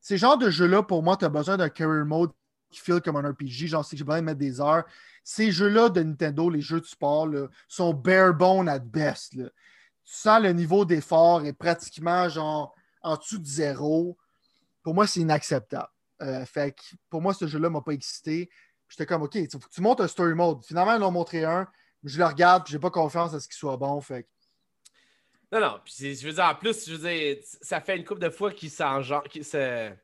Ces genres de jeux-là, pour moi, tu as besoin d'un career mode qui feel comme un RPG. J'en sais que j'ai besoin de mettre des heures. Ces jeux-là de Nintendo, les jeux de sport, là, sont bare bone at best. là. Tu sens le niveau d'effort est pratiquement genre en dessous de zéro. Pour moi, c'est inacceptable. Euh, fait que pour moi, ce jeu-là m'a pas excité. J'étais comme, OK, il faut que tu montes un story mode. Finalement, ils en ont montré un. Je le regarde, puis j'ai pas confiance à ce qu'il soit bon. Fait que Non, non. Puis je veux dire, en plus, je veux dire, ça fait une couple de fois qu'il qu'il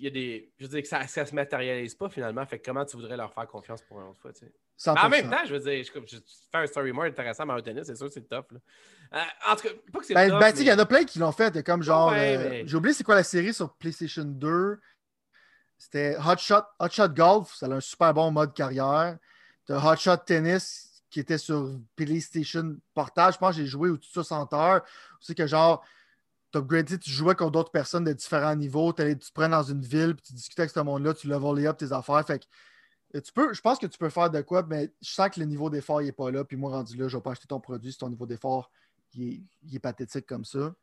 y a des. Je veux dire que ça, ça se matérialise pas finalement. Fait que comment tu voudrais leur faire confiance pour une autre fois, tu? 100%. Mais en même temps, je veux dire, je, je fais un story more intéressant Mario Tennis, c'est sûr que c'est. Là. Euh, en tout cas, pas que c'est Ben, tough. ben, tu sais, il y mais- en a plein qui l'ont fait. Comme genre. Ouais, euh, mais- J'ai oublié c'est quoi la série sur PlayStation 2. C'était Hot Shot, Hot Shot Golf. Ça a un super bon mode carrière. T'as Hot Shot Tennis qui était sur PlayStation Portage. Je pense que j'ai joué au-dessus de 60 heures. C'est que genre. t'upgradais, tu jouais contre d'autres personnes de différents niveaux, tu te prends dans une ville, puis tu discutais avec ce monde-là, tu levelais up tes affaires. Fait que, tu peux, je pense que tu peux faire de quoi, mais je sens que le niveau d'effort n'est pas là. Puis moi, rendu là, je vais pas acheter ton produit si ton niveau d'effort il est, il est pathétique comme ça.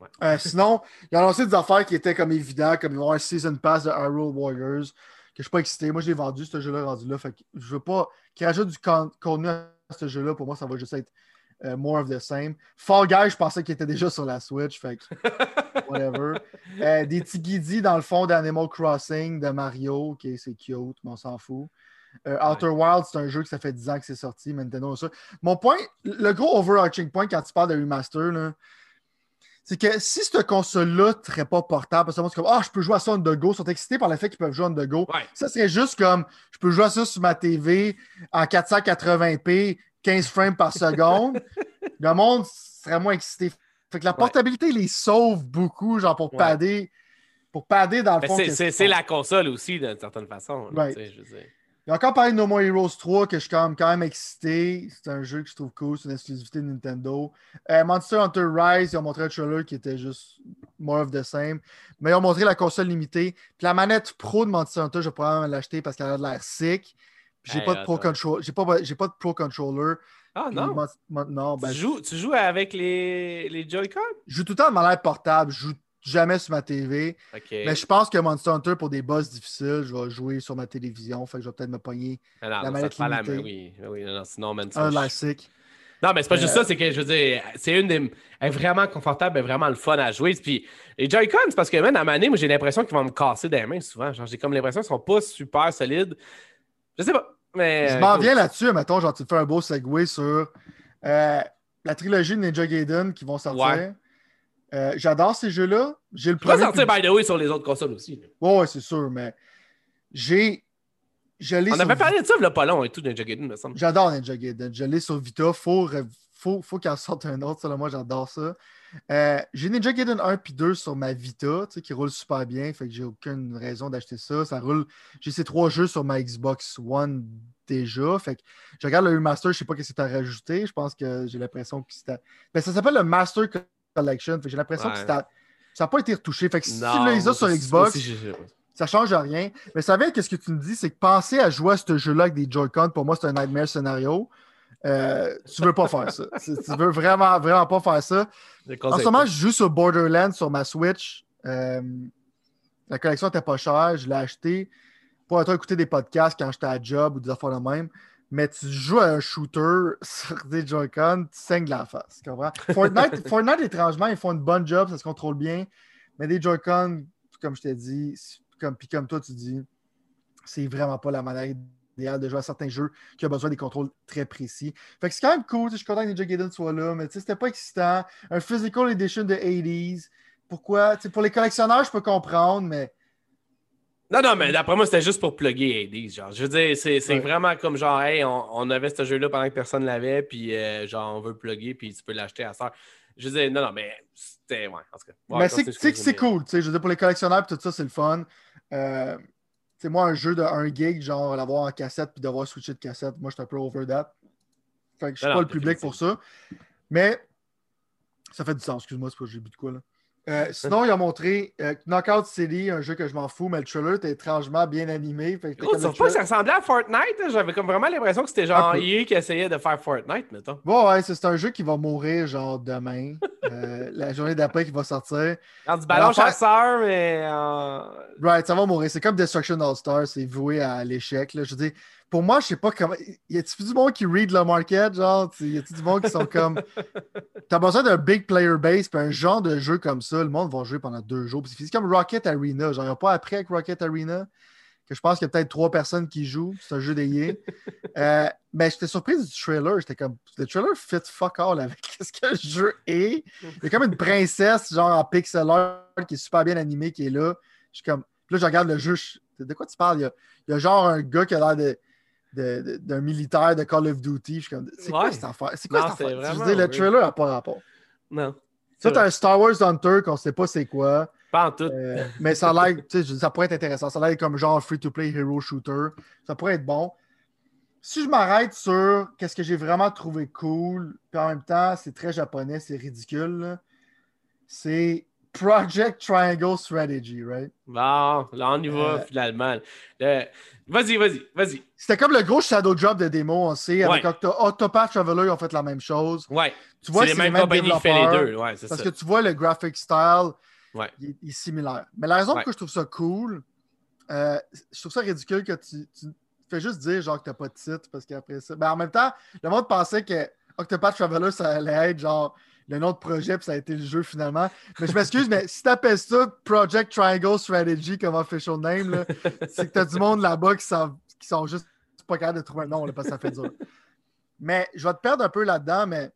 Ouais. Euh, sinon, il a annoncé des affaires qui étaient comme évidentes, comme il va y avoir un Season Pass de Arrow Warriors, que je suis pas excité. Moi, je l'ai vendu, ce jeu-là, rendu là. Fait que je veux pas qu'il rajoute du con- contenu à ce jeu-là. Pour moi, ça va juste être euh, more of the same. Fall Guy, je pensais qu'il était déjà sur la Switch. Fait que whatever. Euh, des petits guidis dans le fond d'Animal Crossing de Mario. Ok, c'est cute, mais on s'en fout. Euh, Outer Wild, c'est un jeu que ça fait 10 ans que c'est sorti. Nintendo ça. Mon point, le gros overarching point quand tu parles de remaster, c'est que si cette console-là ne serait pas portable, parce que c'est comme Ah, je peux jouer à ça on the go, ils sont excités par le fait qu'ils peuvent jouer on the go. Ouais. Ça serait juste comme je peux jouer à ça sur ma TV en 480p, 15 frames par seconde. le monde serait moins excité. Fait que la portabilité les sauve beaucoup, genre pour Ouais. padder. Pour padder dans le fond. c'est- la console aussi, d'une certaine façon. là, Right. tu sais, je veux dire. Il a encore parlé de No More Heroes 3 que je suis quand même, quand même excité. C'est un jeu que je trouve cool, c'est une exclusivité de Nintendo. Euh, Monster Hunter Rise, ils ont montré un trailer qui était juste more of the same. Mais ils ont montré la console limitée. Puis la manette pro de Monster Hunter, je vais probablement l'acheter parce qu'elle a de l'air sick. J'ai Hey, pas de pro control, j'ai pas, j'ai pas de pro controller. Ah non? Mon- mon- non, ben, tu, je, joues, tu joues avec les, les Joy-Con? je joue tout le temps de manière portable. Je joue jamais sur ma TV. Mais je pense que Monster Hunter, pour des boss difficiles, je vais jouer sur ma télévision. Fait que je vais peut-être me pogner Ah non, la ça manette te fait la main. Oui, oui, non, sinon, man, ça, un sick. Non, mais c'est pas juste Euh, ça, c'est que je veux dire, c'est une des. Elle est vraiment confortable, elle est vraiment le fun à jouer. Puis les Joy-Con, c'est parce que, man, à ma année, moi, j'ai l'impression qu'ils vont me casser des mains souvent. Genre, j'ai comme l'impression qu'ils sont pas super solides. Je sais pas. Mais. Je euh, m'en viens là-dessus, mettons, genre, tu te fais un beau segue sur. euh, la trilogie de Ninja Gaiden qui vont sortir. Ouais. Euh, J'adore ces jeux-là. J'ai le premier. sortir, by the way, sur les autres consoles aussi. là. Ouais, c'est sûr, mais j'ai. Je On sur avait parlé de ça, le pas long et tout, Ninja Gaiden, me semble. J'adore Ninja Gaiden. Je l'ai sur Vita. Faut, re- faut, faut qu'elle sorte un autre. Selon moi, j'adore ça. Euh, j'ai Ninja Gaiden 1 puis 2 sur ma Vita, tu sais, qui roule super bien. Fait que j'ai aucune raison d'acheter ça. Ça roule. J'ai ces trois jeux sur ma Xbox One déjà. Fait que je regarde le remaster, je sais pas ce que tu as rajouté. Je pense que j'ai l'impression que c'était. Ben, ça s'appelle le Master Collection. Fait que j'ai l'impression que ça n'a pas été retouché. Fait que si tu les as sur Xbox, ça change rien. Mais ça vient que ce que tu me dis, c'est que penser à jouer à ce jeu-là avec des Joy-Con, pour moi, c'est un nightmare scénario. Euh, tu veux pas faire ça. Tu tu veux vraiment, vraiment pas faire ça. En ce moment, je joue sur Borderlands sur ma Switch. Euh, la collection était pas chère, je l'ai acheté pour être écouter des podcasts quand j'étais à job ou des affaires de même. Mais tu joues à un shooter sur des Joy-Con, tu saignes de la face. tu comprends? Fortnite, Fortnite, étrangement, ils font une bonne job, ça se contrôle bien. Mais des Joy-Con, comme je t'ai dit, comme, puis comme toi, tu dis, c'est vraiment pas la manière idéale de jouer à certains jeux qui ont besoin des contrôles très précis. Fait que c'est quand même cool. Je suis content que Ninja Gaiden soit là, mais tu sais, c'était pas excitant. Un physical edition de 80s. Pourquoi? Pour les collectionneurs, je peux comprendre, mais Non, non, mais d'après moi, c'était juste pour plugger Hades. Genre, je veux dire, c'est Ouais. vraiment comme genre, hey, on, on avait ce jeu-là pendant que personne l'avait, puis euh, genre, on veut plugger, puis tu peux l'acheter à ça. Je veux dire, non, non, mais c'était. Ouais, en tout cas. Ouais, mais c'est cool. tu sais, Je veux dire, pour les collectionneurs, puis tout ça, c'est le fun. Euh, sais, moi, un jeu de 1 gig, genre l'avoir en cassette puis devoir switcher de cassette, moi, je suis un peu over that. Fait que je suis pas le public pour ça. Mais ça fait du sens, excuse-moi, c'est pas j'ai bu de quoi là. Euh, sinon, il a montré euh, Knockout City, un jeu que je m'en fous, mais le trailer était étrangement bien animé. Fait que Oh, comme pas ça ressemblait à Fortnite? hein? J'avais comme vraiment l'impression que c'était Un genre. EA qui essayait de faire Fortnite, mettons. Bon, ouais, c'est un jeu qui va mourir genre demain. Euh, la journée d'après qui va sortir. Genre du ballon chasseur, mais. Right, ça va mourir. C'est comme Destruction All-Star, c'est voué à l'échec. là. Je veux dire, pour moi, je sais pas comment. Y a-t-il du monde qui read le market? Genre, y a-t-il du monde qui sont comme. T'as besoin d'un big player base, puis un genre de jeu comme ça, le monde va jouer pendant deux jours. C'est comme Rocket Arena. Genre, n'ont pas appris avec Rocket Arena, que je pense qu'il y a peut-être trois personnes qui jouent. C'est un jeu d'ayé. Euh, mais j'étais surpris du trailer. J'étais comme. Le trailer fit fuck all avec ce que le jeu est. Il y a comme une princesse, genre en pixel art, qui est super bien animée, qui est là. Je suis comme. Puis là, je regarde le jeu. je- De quoi tu parles? Il y a, il y a genre un gars qui a l'air de. D'un militaire de Call of Duty. Je suis comme, c'est quoi cette affaire? C'est quoi Non, cette c'est affaire? Je veux dire, le trailer n'a pas rapport. Non. Ça, t'as un Star Wars Hunter qu'on sait pas c'est quoi. Pas en tout. Euh, mais ça a l'air, ça pourrait être intéressant. Ça a l'air comme genre free-to-play hero shooter. Ça pourrait être bon. Si je m'arrête sur qu'est-ce que j'ai vraiment trouvé cool, puis en même temps, c'est très japonais, c'est ridicule, c'est Project Triangle Strategy, right? Bon, là, on y va Euh, finalement. Le- Vas-y, vas-y, vas-y. C'était comme le gros shadow drop de démo, on sait. Avec Ouais. Octopath Traveler, ils ont fait la même chose. Ouais. Tu vois, C'est les mêmes compagnies qui font les deux. Ouais, c'est Parce ça. que tu vois, le graphic style, Ouais. il, est- il est similaire. Mais la raison pour laquelle je trouve ça cool, euh, je trouve ça ridicule que tu, tu fais juste dire genre que t'as pas de titre parce qu'après ça. Ben, en même temps, le monde pensait que Octopath Traveler, ça allait être genre le nom de projet, puis ça a été le jeu finalement. Mais je m'excuse, mais si t'appelles ça Project Triangle Strategy comme official name, c'est que t'as du monde là-bas qui sont, qui sont juste pas capables de trouver un nom là, parce que ça fait dur. Mais je vais te perdre un peu là-dedans, mais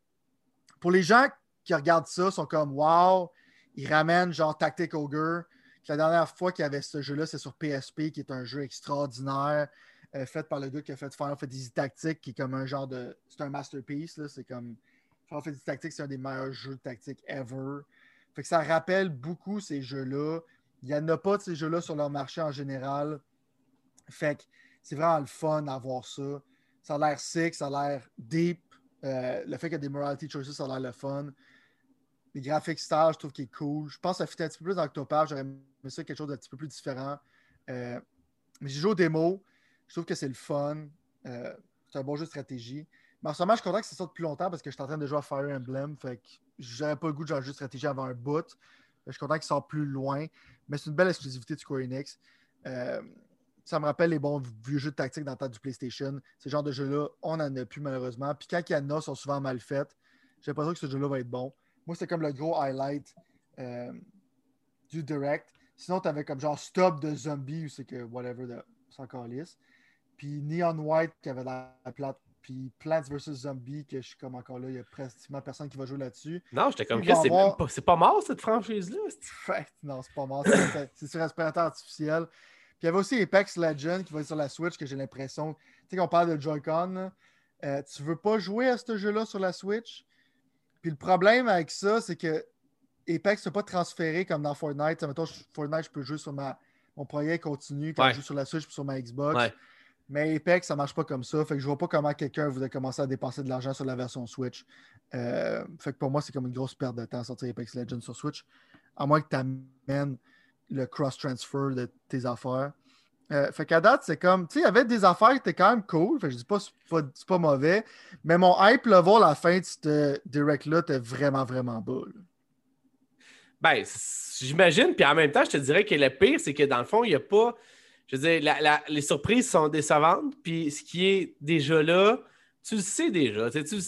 pour les gens qui regardent ça, sont comme Wow, ils ramènent genre Tactic Ogre. La dernière fois qu'il y avait ce jeu-là, c'est sur PSP, qui est un jeu extraordinaire, euh, fait par le gars qui a fait Final Fantasy Tactics, qui est comme un genre de. C'est un masterpiece. C'est comme. Final Fantasy Tactics, c'est un des meilleurs jeux de tactique ever. Fait que ça rappelle beaucoup ces jeux-là. Il n'y en a pas de ces jeux-là sur leur marché en général. Fait que c'est vraiment le fun d'avoir ça. Ça a l'air sick, ça a l'air deep. Euh, le fait qu'il y a des morality choices, ça a l'air le fun. Les graphiques style, je trouve qu'il est cool. Je pense que ça fit un petit peu plus dans Octopath. J'aurais aimé ça quelque chose d'un petit peu plus différent. Euh, mais j'ai joué aux démos. Je trouve que c'est le fun. Euh, c'est un bon jeu de stratégie. Mais en ce moment, je suis content que ça sorte plus longtemps parce que je suis en train de jouer à Fire Emblem. Fait que j'avais pas le goût de jeu de stratégie avant un bout. Je suis content qu'il sorte plus loin. Mais c'est une belle exclusivité de Square Enix. Euh, ça me rappelle les bons vieux jeux de tactique dans le temps du PlayStation. Ce genre de jeux-là, on n'en a plus malheureusement. Puis quand il y en a, sont souvent mal faits. J'ai l'impression que ce jeu-là va être bon. Moi, c'était comme le gros highlight euh, du direct. Sinon, tu avais comme genre Stop de Zombie ou c'est que whatever, de... encore lisse. Puis Neon White qui avait la plate puis Plants vs. Zombie, que je suis comme encore là, il y a pratiquement personne qui va jouer là-dessus. Non, j'étais comme, c'est avoir- pas, pas mort cette franchise-là. Ouais, non, c'est pas mort. c'est- sur respirateur artificiel. Puis il y avait aussi Apex Legends qui va être sur la Switch, que j'ai l'impression. Tu sais, qu'on parle de Joy-Con, euh, tu veux pas jouer à ce jeu-là sur la Switch? Puis le problème avec ça, c'est que Apex ne peut pas transférer comme dans Fortnite. Mettons, Fortnite, je peux jouer sur ma. Mon projet continue quand Ouais. je joue sur la Switch puis sur ma Xbox. Ouais. Mais Apex, ça marche pas comme ça. Fait que je vois pas comment quelqu'un voudrait commencer à dépenser de l'argent sur la version Switch. Euh, fait que pour moi, c'est comme une grosse perte de temps sortir Apex Legends sur Switch. À moins que tu amènes le cross-transfer de tes affaires. Euh, fait qu'à date, c'est comme, tu sais, il y avait des affaires qui étaient quand même cool. Fait que je dis pas, c'est pas, pas mauvais. Mais mon hype level à la fin de ce direct-là était vraiment, vraiment bas. là. Ben, j'imagine. Puis en même temps, je te dirais que le pire, c'est que dans le fond, il n'y a pas. Je veux dire, la- la- les surprises sont décevantes. Puis ce qui est déjà là, tu le sais déjà. Tu sais, tu le.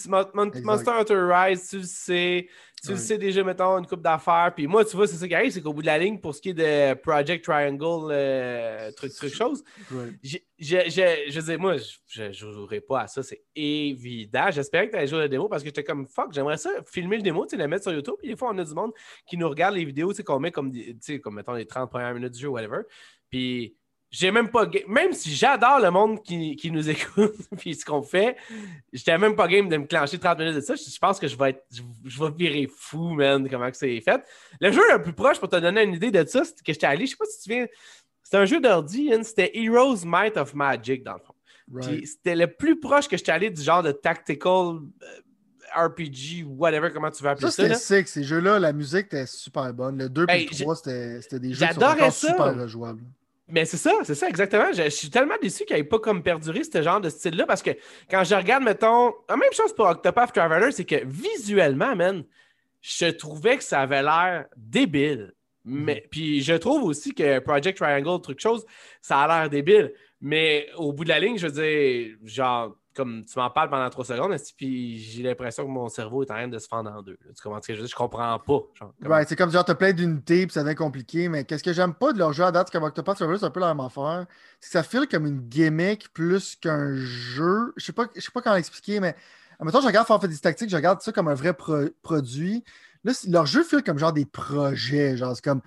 Monster Hunter Rise, tu le sais. Tu le sais déjà, mettons, une coupe d'affaires. Puis moi, tu vois, c'est ça qui arrive, c'est qu'au bout de la ligne, pour ce qui est de Project Triangle, euh, truc, truc, chose, je veux dire, moi, je ne jouerai pas à ça, c'est évident. J'espérais que tu allais jouer à la démo parce que j'étais comme fuck, j'aimerais ça filmer le démo, tu la mettre sur YouTube. Puis des fois, on a du monde qui nous regarde les vidéos, tu sais, qu'on met comme, des- tu sais, comme mettons les 30 premières minutes du jeu, whatever. Puis j'ai même pas. Même si j'adore le monde qui, qui nous écoute, puis ce qu'on fait, j'étais même pas game de me clencher 30 minutes de ça. Je, je pense que je vais être. Je, je vais virer fou, man, comment que c'est fait. Le jeu le plus proche pour te donner une idée de ça, c'est que j'étais allé, je sais pas si tu te souviens. C'était un jeu d'ordi, hein, c'était Heroes Might of Magic, dans le fond. Right. C'était le plus proche que j'étais allé du genre de tactical euh, RPG, whatever, comment tu veux appeler Ça, ça. c'était sick. Ces jeux-là, la musique était super bonne. Le 2 et Hey, le 3, c'était c'était des jeux qui sont j'adorais encore ça. super rejouables. Mais c'est ça, c'est ça, exactement. Je, je suis tellement déçu qu'il n'ait pas comme perduré ce genre de style-là parce que quand je regarde, mettons, la même chose pour Octopath Traveler, c'est que visuellement, man, je trouvais que ça avait l'air débile. Mais, Puis je trouve aussi que Project Triangle, truc chose, ça a l'air débile. Mais au bout de la ligne, je veux dire, genre, comme tu m'en parles pendant trois secondes, puis j'ai l'impression que mon cerveau est en train de se fendre en deux. Tu comprends ce que je veux dire? Je comprends pas. c'est comme genre, t'as plein d'unités, puis ça devient compliqué. Mais qu'est-ce que j'aime pas de leur jeu à date, comme Octopath Traveler, c'est un peu la même. C'est que ça file comme une gimmick plus qu'un jeu. Je sais pas, je sais pas comment l'expliquer, mais mettons, je regarde Final Fantasy Tactics, je regarde ça comme un vrai pro- produit. Là, leur jeu file comme genre des projets. Genre, c'est comme,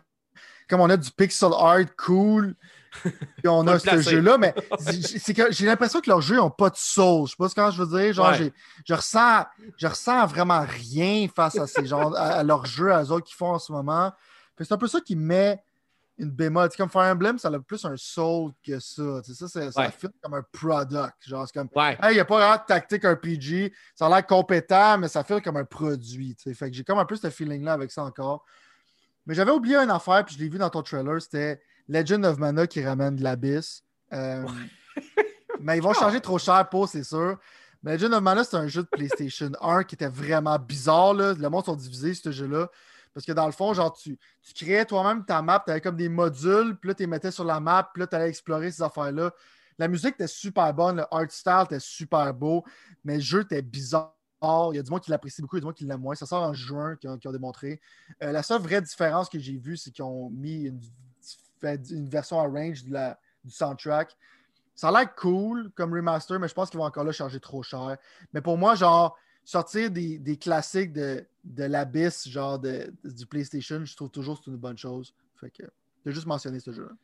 comme on a du pixel art cool. Puis on a ce jeu-là, mais c'est que j'ai l'impression que leurs jeux n'ont pas de soul. Je sais pas ce que je veux dire. Genre, Ouais. je ressens, je ressens vraiment rien face à ces gens, à, à leurs jeux, à eux autres qu'ils font en ce moment. C'est un peu ça qui met une bémol. Comme Fire Emblem, ça a plus un soul que ça. Ça, Ouais. fait comme un product. Genre, c'est comme, Ouais. il n'y a pas vraiment de tactique RPG. Ça a l'air compétent, mais ça fait comme un produit. tu sais. Fait que j'ai comme un peu ce feeling-là avec ça encore. Mais j'avais oublié une affaire, puis je l'ai vu dans ton trailer, c'était Legend of Mana qui ramène de l'abysse. Euh, mais ils vont changer trop cher pour, c'est sûr. Mais Legend of Mana, c'est un jeu de PlayStation 1 qui était vraiment bizarre. Là. Le monde sont divisés, ce jeu-là. Parce que dans le fond, genre, tu, tu créais toi-même ta map, tu avais comme des modules, puis là, tu les mettais sur la map, puis là, tu allais explorer ces affaires-là. La musique était super bonne, le art style était super beau, mais le jeu était bizarre. Il y a du monde qui l'apprécie beaucoup, il y a du monde qui l'aime moins. Ça sort en juin, qui ont, qui ont démontré. Euh, la seule vraie différence que j'ai vue, c'est qu'ils ont mis une, une version arrange de la, du soundtrack. Ça a l'air cool comme remaster, mais je pense qu'ils vont encore là charger trop cher. Mais pour moi, genre, sortir des, des classiques de, de l'abysse, genre de, du PlayStation, je trouve toujours que c'est une bonne chose. Fait que j'ai juste mentionné ce jeu-là.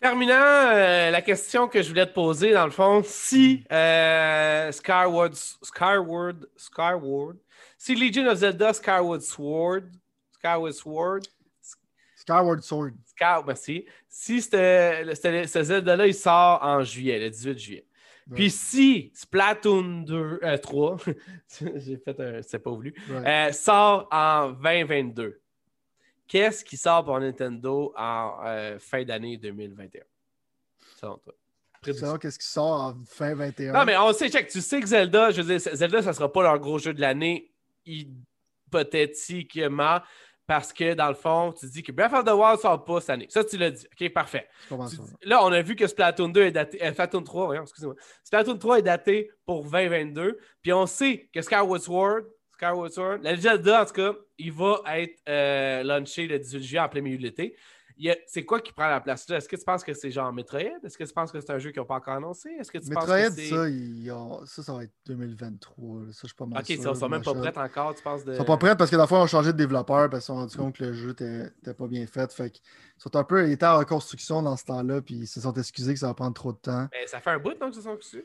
Terminant, euh, la question que je voulais te poser, dans le fond, si euh, Skyward, Skyward, Skyward, si Legion of Zelda Skyward Sword, Skyward Sword, Skyward Sword. Sky, merci, si ce Zelda-là, il sort en juillet, le 18 juillet. Ouais. Puis si Splatoon 2, euh, 3, j'ai fait un, c'est pas voulu, Ouais. euh, sort en 2022, qu'est-ce qui sort pour Nintendo en euh, fin d'année 2021? Selon toi? Sais qu'est-ce qui sort en fin 21. Non, mais on sait, check, tu sais que Zelda, je veux dire, Zelda, ça sera pas leur gros jeu de l'année, hypothétiquement, parce que dans le fond, tu dis que Breath of the Wild sort pas cette année. Ça, tu l'as dit. OK, parfait. Tu Là, on a vu que Splatoon 2 est daté. euh, Splatoon 3, voyons, excusez-moi. Splatoon 3 est daté pour 2022. Puis on sait que Skyward Sword, Skyward Sword, la Zelda, en tout cas, il va être euh, launché le 18 juillet en plein milieu de l'été. C'est quoi qui prend la place là? Est-ce que tu penses que c'est genre Metroid? Est-ce que tu penses que c'est un jeu qu'ils n'ont pas encore annoncé? Est-ce que tu penses Metroid, que c'est. ça, ils ont- ça, ça va être 2023. là. Ça, je suis pas mal Ok, ils sûr, sont, sont même pas prêts encore, tu penses? De... Ils sont pas prêts parce que la fois, ils ont changé de développeur parce qu'ils se sont rendus compte que le jeu n'était pas bien fait. Fait qu'ils sont un peu, ils étaient en reconstruction dans ce temps-là, puis ils se sont excusés que ça va prendre trop de temps. Mais ça fait un bout, donc, qu'ils se sont dessus.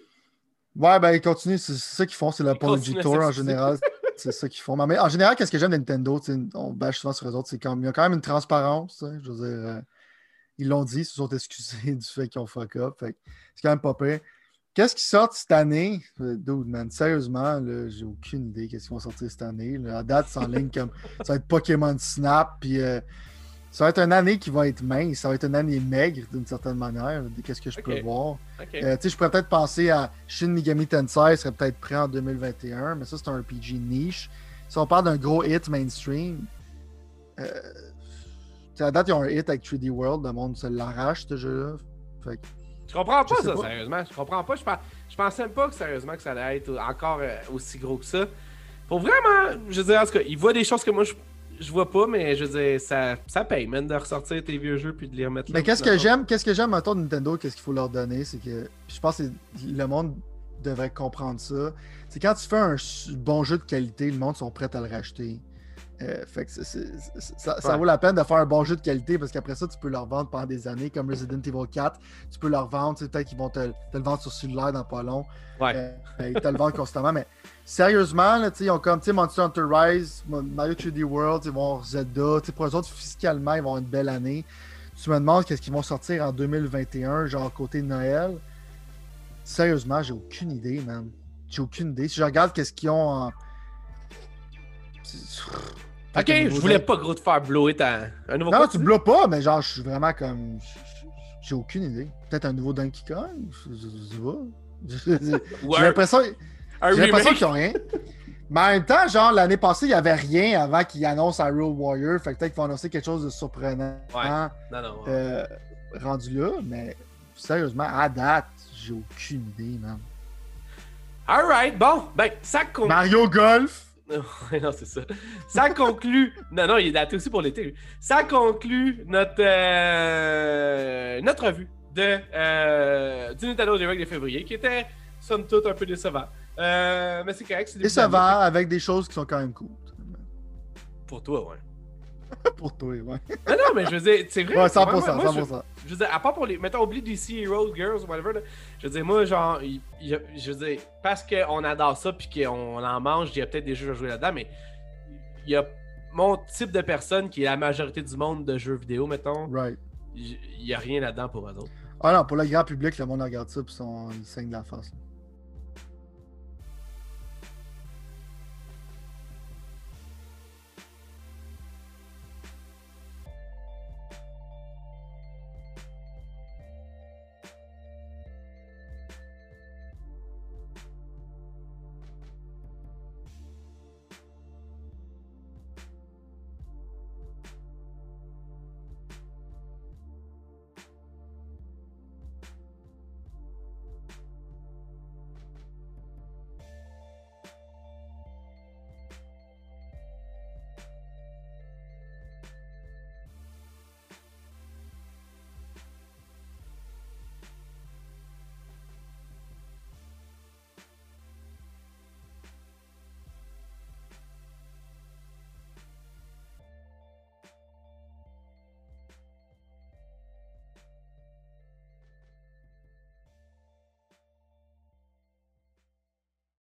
Ouais, ben ils continuent, c'est ça qu'ils font, c'est Ils l'Apology Tour en général. C'est ça qu'ils font. Mais en général, qu'est-ce que j'aime Nintendo, on bâche souvent sur eux autres, quand il y a quand même une transparence. Je veux dire, euh, ils l'ont dit, ils se sont excusés du fait qu'ils ont fuck up. C'est quand même pas pire. Qu'est-ce qui sort cette année? Euh, Dude, man, sérieusement, j'ai aucune idée qu'est-ce qu'ils vont sortir cette année. là. À date, c'est en ligne comme ça va être Pokémon Snap, puis euh, ça va être une année qui va être mince, ça va être une année maigre d'une certaine manière. de Qu'est-ce que je peux voir? Ok. Euh, tu sais, je pourrais peut-être penser à Shin Megami Tensei, serait peut-être prêt en 2021, mais ça, c'est un RPG niche. Si on parle d'un gros hit mainstream, euh, à date, ils ont un hit avec 3D World, le monde se l'arrache, ce jeu-là. Fait que- Je comprends pas Je ça, pas. sérieusement. Je comprends pas. Je, je pensais même pas que sérieusement que ça allait être encore euh, aussi gros que ça. Pour vraiment, je veux dire, en tout cas, ils voient des choses que moi je, je vois pas, mais je veux dire, ça, ça paye, même de ressortir tes vieux jeux puis de les remettre là. Mais qu'est-ce que j'aime, qu'est-ce que j'aime de Nintendo, qu'est-ce qu'il faut leur donner, c'est que je pense que le monde devrait comprendre ça. C'est quand tu fais un bon jeu de qualité, le monde sont prêts à le racheter. Euh, fait que ça, ça Ouais. vaut la peine de faire un bon jeu de qualité parce qu'après ça, tu peux le revendre pendant des années, comme Resident Evil 4. Tu peux le revendre, tu sais, peut-être qu'ils vont te, te le vendre sur cellulaire dans pas long. Ouais. Euh, ils te le vendent constamment. Mais sérieusement, là, ils ont comme Monster Hunter Rise, Mario 3D World, ils vont avoir Zelda. tu sais, Pour eux autres, fiscalement, ils vont avoir une belle année. Tu me demandes qu'est-ce qu'ils vont sortir en 2021, genre côté Noël? Sérieusement, j'ai aucune idée, man. J'ai aucune idée. Si je regarde qu'est-ce qu'ils ont en. Ok, je voulais pas gros te faire blower ta... un nouveau Non, tu blows pas, mais genre, je suis vraiment comme. J'ai aucune idée. Peut-être un nouveau Donkey Kong Je sais pas. J'ai l'impression j'ai l'impression qu'ils ont rien. Mais en même temps, genre, l'année passée, il n'y avait rien avant qu'ils annoncent Hyrule Warrior. Fait que peut-être qu'ils vont annoncer quelque chose de surprenant Ouais. Non, non. ouais. euh, rendu là. Mais sérieusement, à date, j'ai aucune idée, man. Alright, bon, ben, ça conclut. Mario Golf. Non, c'est ça. Ça conclut. non, non, il est daté aussi pour l'été. lui. Ça conclut notre, euh, notre revue de, euh, du Nintendo Direct de février, qui était, somme toute, un peu décevant. Euh, mais c'est correct. c'est Décevant avec des choses qui sont quand même cool. Pour toi, ouais. Pour toi, ouais. Non, non, mais je veux dire, c'est vrai. Ouais, c'est 100%, vraiment- moi, je- 100%. Je veux dire, à part pour les. Mettons, oublie DC Heroes, Girls, whatever. Là, je veux dire, moi, genre, il- il je veux dire, parce qu'on adore ça puis qu'on en mange, il y a peut-être des jeux à jouer là-dedans, mais il y a mon type de personne qui est la majorité du monde de jeux vidéo, mettons. Right. Il y a rien là-dedans pour eux autres. Ah non, pour le grand public, le monde regarde ça puis sont- ils saignent de la face. là.